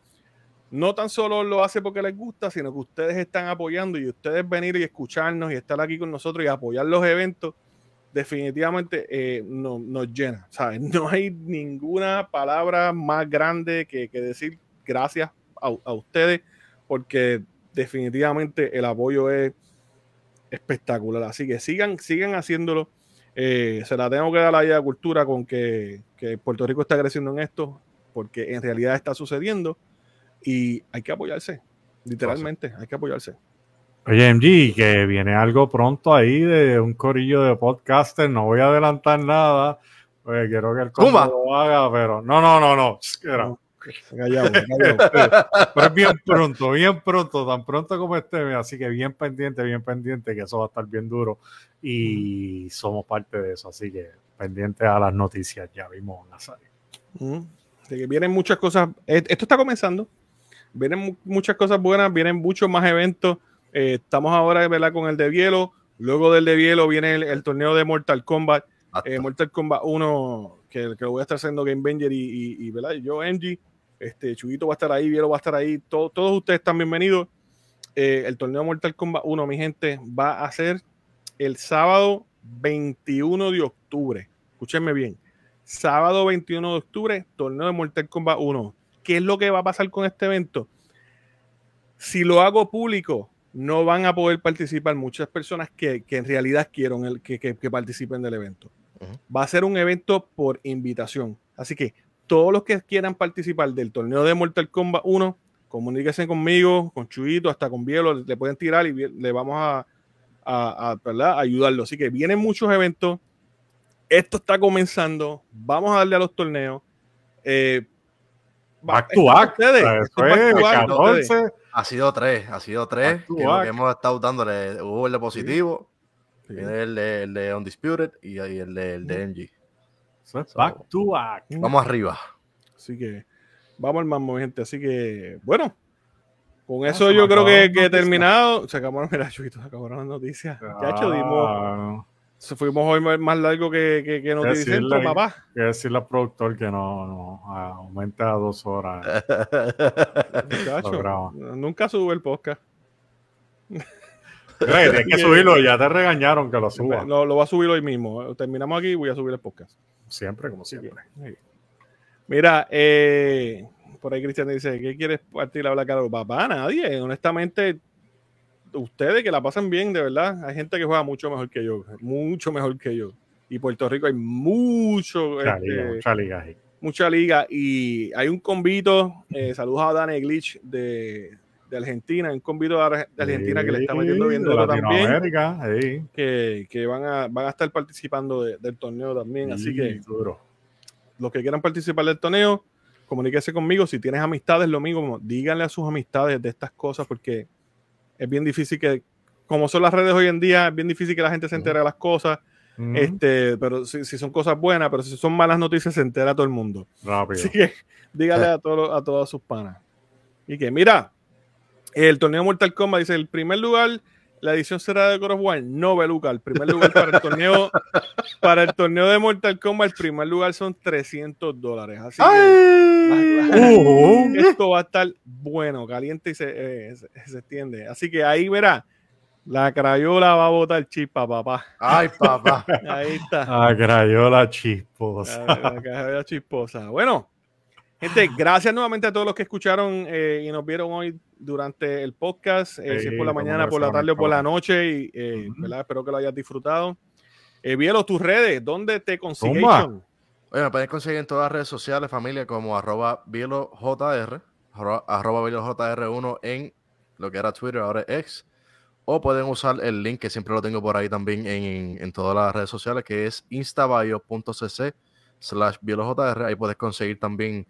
no tan solo lo hace porque les gusta, sino que ustedes están apoyando y ustedes venir y escucharnos y estar aquí con nosotros y apoyar los eventos definitivamente eh, no, nos llena. ¿sabes? No hay ninguna palabra más grande que, decir gracias a, ustedes, porque definitivamente el apoyo es espectacular. Así que sigan, sigan haciéndolo. Eh, se la tengo que dar a la cultura con que, Puerto Rico está creciendo en esto, porque en realidad está sucediendo y hay que apoyarse. Literalmente, hay que apoyarse. Oye, MG, que viene algo pronto ahí de un corillo de podcaster. No voy a adelantar nada, porque quiero que el combo lo haga, pero no, no, no, no. Era. Callado, callado. Pero bien pronto, bien pronto, tan pronto como este, así que bien pendiente, bien pendiente, que eso va a estar bien duro y somos parte de eso, así que pendiente a las noticias, ya vimos la serie. Mm. Así que vienen muchas cosas, esto está comenzando, vienen muchas cosas buenas, vienen muchos más eventos, eh, estamos ahora ¿verdad? con el de Bielo, luego del de Bielo viene el, el torneo de Mortal Kombat, eh, Mortal Kombat 1, que, que, lo voy a estar haciendo Game Banger y, y, y ¿verdad? yo, Angie, este, Chuyito va a estar ahí, Bielo va a estar ahí, todo, todos ustedes están bienvenidos. Eh, el torneo Mortal Kombat 1, mi gente, va a ser el sábado 21 de octubre. Escúchenme bien. Sábado 21 de octubre, torneo de Mortal Kombat 1. ¿Qué es lo que va a pasar con este evento? Si lo hago público, no van a poder participar muchas personas que, que en realidad quieren el, que, que, que, participen del evento. Uh -huh. Va a ser un evento por invitación. Así que todos los que quieran participar del torneo de Mortal Kombat 1, comuníquense conmigo, con Chuito, hasta con Bielo, le pueden tirar y le vamos a, a, ayudarlo. Así que vienen muchos eventos. Esto está comenzando. Vamos a darle a los torneos. Eh, back to back. Ha sido tres, ha sido tres. Que, que hemos estado dándole. Hubo el de positivo, sí. Sí. El, de, el, de, Undisputed y el de, el de MG. So, back to back. Vamos arriba. Así que vamos al mambo, gente. Así que, bueno, con eso ah, yo creo que, que he terminado. Se acabaron, mira, Chuito, se acabaron las noticias. Ah. Ya, hecho, dimos. Fuimos hoy más largo que, que, que Noticentro, papá. Que decirle al productor que no, no aumenta a dos horas. Muchacho, nunca sube el podcast. Tienes que subirlo, ya te regañaron que lo suba. No, lo va a subir hoy mismo. Terminamos aquí y voy a subir el podcast. Siempre, como siempre. Mira, eh, por ahí Cristian dice, ¿qué quieres partir a hablar, Carlos? Papá, nadie. Honestamente, ustedes que la pasan bien, de verdad. Hay gente que juega mucho mejor que yo, mucho mejor que yo. Y Puerto Rico hay mucho. Mucha, este, liga, mucha liga. Ahí. Mucha liga. Y hay un convito. Eh, saludos a Dani Glitch de, de Argentina, un convito de Argentina sí, que le está metiendo bien duro también. Sí. Que, que van, a, van a estar participando de, del torneo también. Así que duro. los que quieran participar del torneo, comuníquese conmigo. Si tienes amistades, lo mismo, díganle a sus amistades de estas cosas porque es bien difícil que, como son las redes hoy en día, es bien difícil que la gente se entere de las cosas. Este, pero si, si, son cosas buenas, pero si son malas noticias, se entera todo el mundo. Rápido. Así que dígale a, todo, a todas sus panas. Y que, mira, el torneo Mortal Kombat dice: el primer lugar, la edición será de God of War. No, Beluca. El primer lugar para el torneo, para el torneo de Mortal Kombat, el primer lugar son 300 dólares. Así que uh, esto va a estar bueno, caliente y se, eh, se, se extiende. Así que ahí verá. La crayola va a botar chispa, papá. Ay, papá. Ahí está. La crayola chisposa. La, la crayola chisposa. Bueno, gente, gracias nuevamente a todos los que escucharon eh, y nos vieron hoy durante el podcast. Eh, sí, si es por la mañana, por la tarde o por la noche. Y, eh, uh -huh. ¿verdad? Espero que lo hayas disfrutado. Eh, Bielo, tus redes, ¿dónde te consigues? Oye, me pueden conseguir en todas las redes sociales, familia, como arroba BieloJR, arroba, arroba BieloJR1 en lo que era Twitter, ahora es X o pueden usar el link que siempre lo tengo por ahí también en, en todas las redes sociales, que es instabio.cc slash bielojr. Ahí puedes conseguir también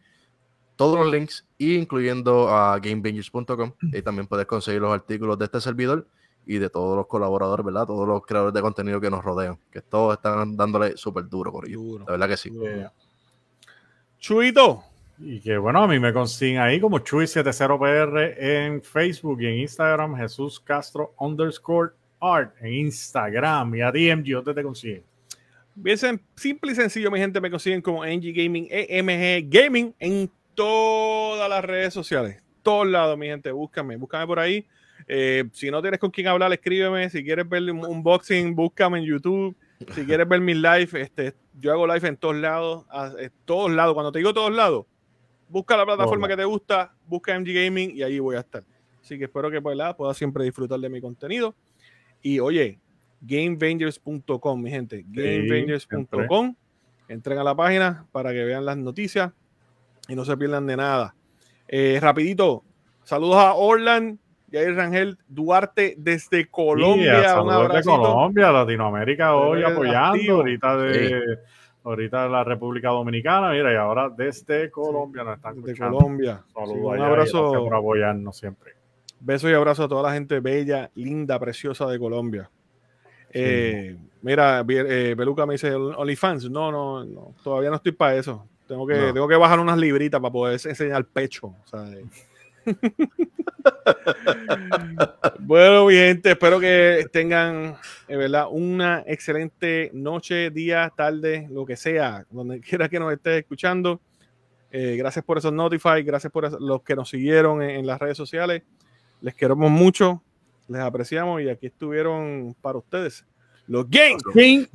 todos los links, incluyendo a gamebangers.com. Y también puedes conseguir los artículos de este servidor y de todos los colaboradores, ¿verdad? Todos los creadores de contenido que nos rodean, que todos están dándole súper duro por ello. La verdad que sí. Yeah. Chuito. Y que bueno, a mí me consiguen ahí como Chuy70PR en Facebook y en Instagram, Jesús Castro underscore art en Instagram. Y a DMG, ¿dónde te consiguen? Bien simple y sencillo, mi gente, me consiguen como NG Gaming, EMG Gaming en todas las redes sociales. Todos lados, mi gente, búscame, búscame por ahí. Eh, si no tienes con quién hablar, escríbeme. Si quieres ver un unboxing, búscame en YouTube. Si quieres ver mis live, este, yo hago live en todos lados, en todos lados. Cuando te digo todos lados, busca la plataforma que te gusta, busca MG Gaming y ahí voy a estar. Así que espero que pues, puedas siempre disfrutar de mi contenido. Y oye, GameVengers.com, mi gente, GameVengers.com. Entren a la página para que vean las noticias y no se pierdan de nada. Eh, rapidito, saludos a Orland, Jair Rangel Duarte desde Colombia. un abrazo. Desde Colombia, Latinoamérica hoy apoyando. Ahorita de, ahorita la República Dominicana, mira, y ahora desde Colombia nos están desde Colombia. Saludos un abrazo. por apoyarnos siempre. Besos y abrazos a toda la gente bella, linda, preciosa de Colombia. Eh, mira, eh, Beluca me dice OnlyFans. No, no, no, todavía no estoy para eso. Tengo que, tengo que bajar unas libritas para poder enseñar pecho. bueno, mi gente, espero que tengan eh, ¿verdad? una excelente noche, día, tarde, lo que sea, donde quiera que nos estés escuchando. gracias por esos notify, gracias por los que nos siguieron en las redes sociales. Les queremos mucho, les apreciamos y aquí estuvieron para ustedes los Game, Game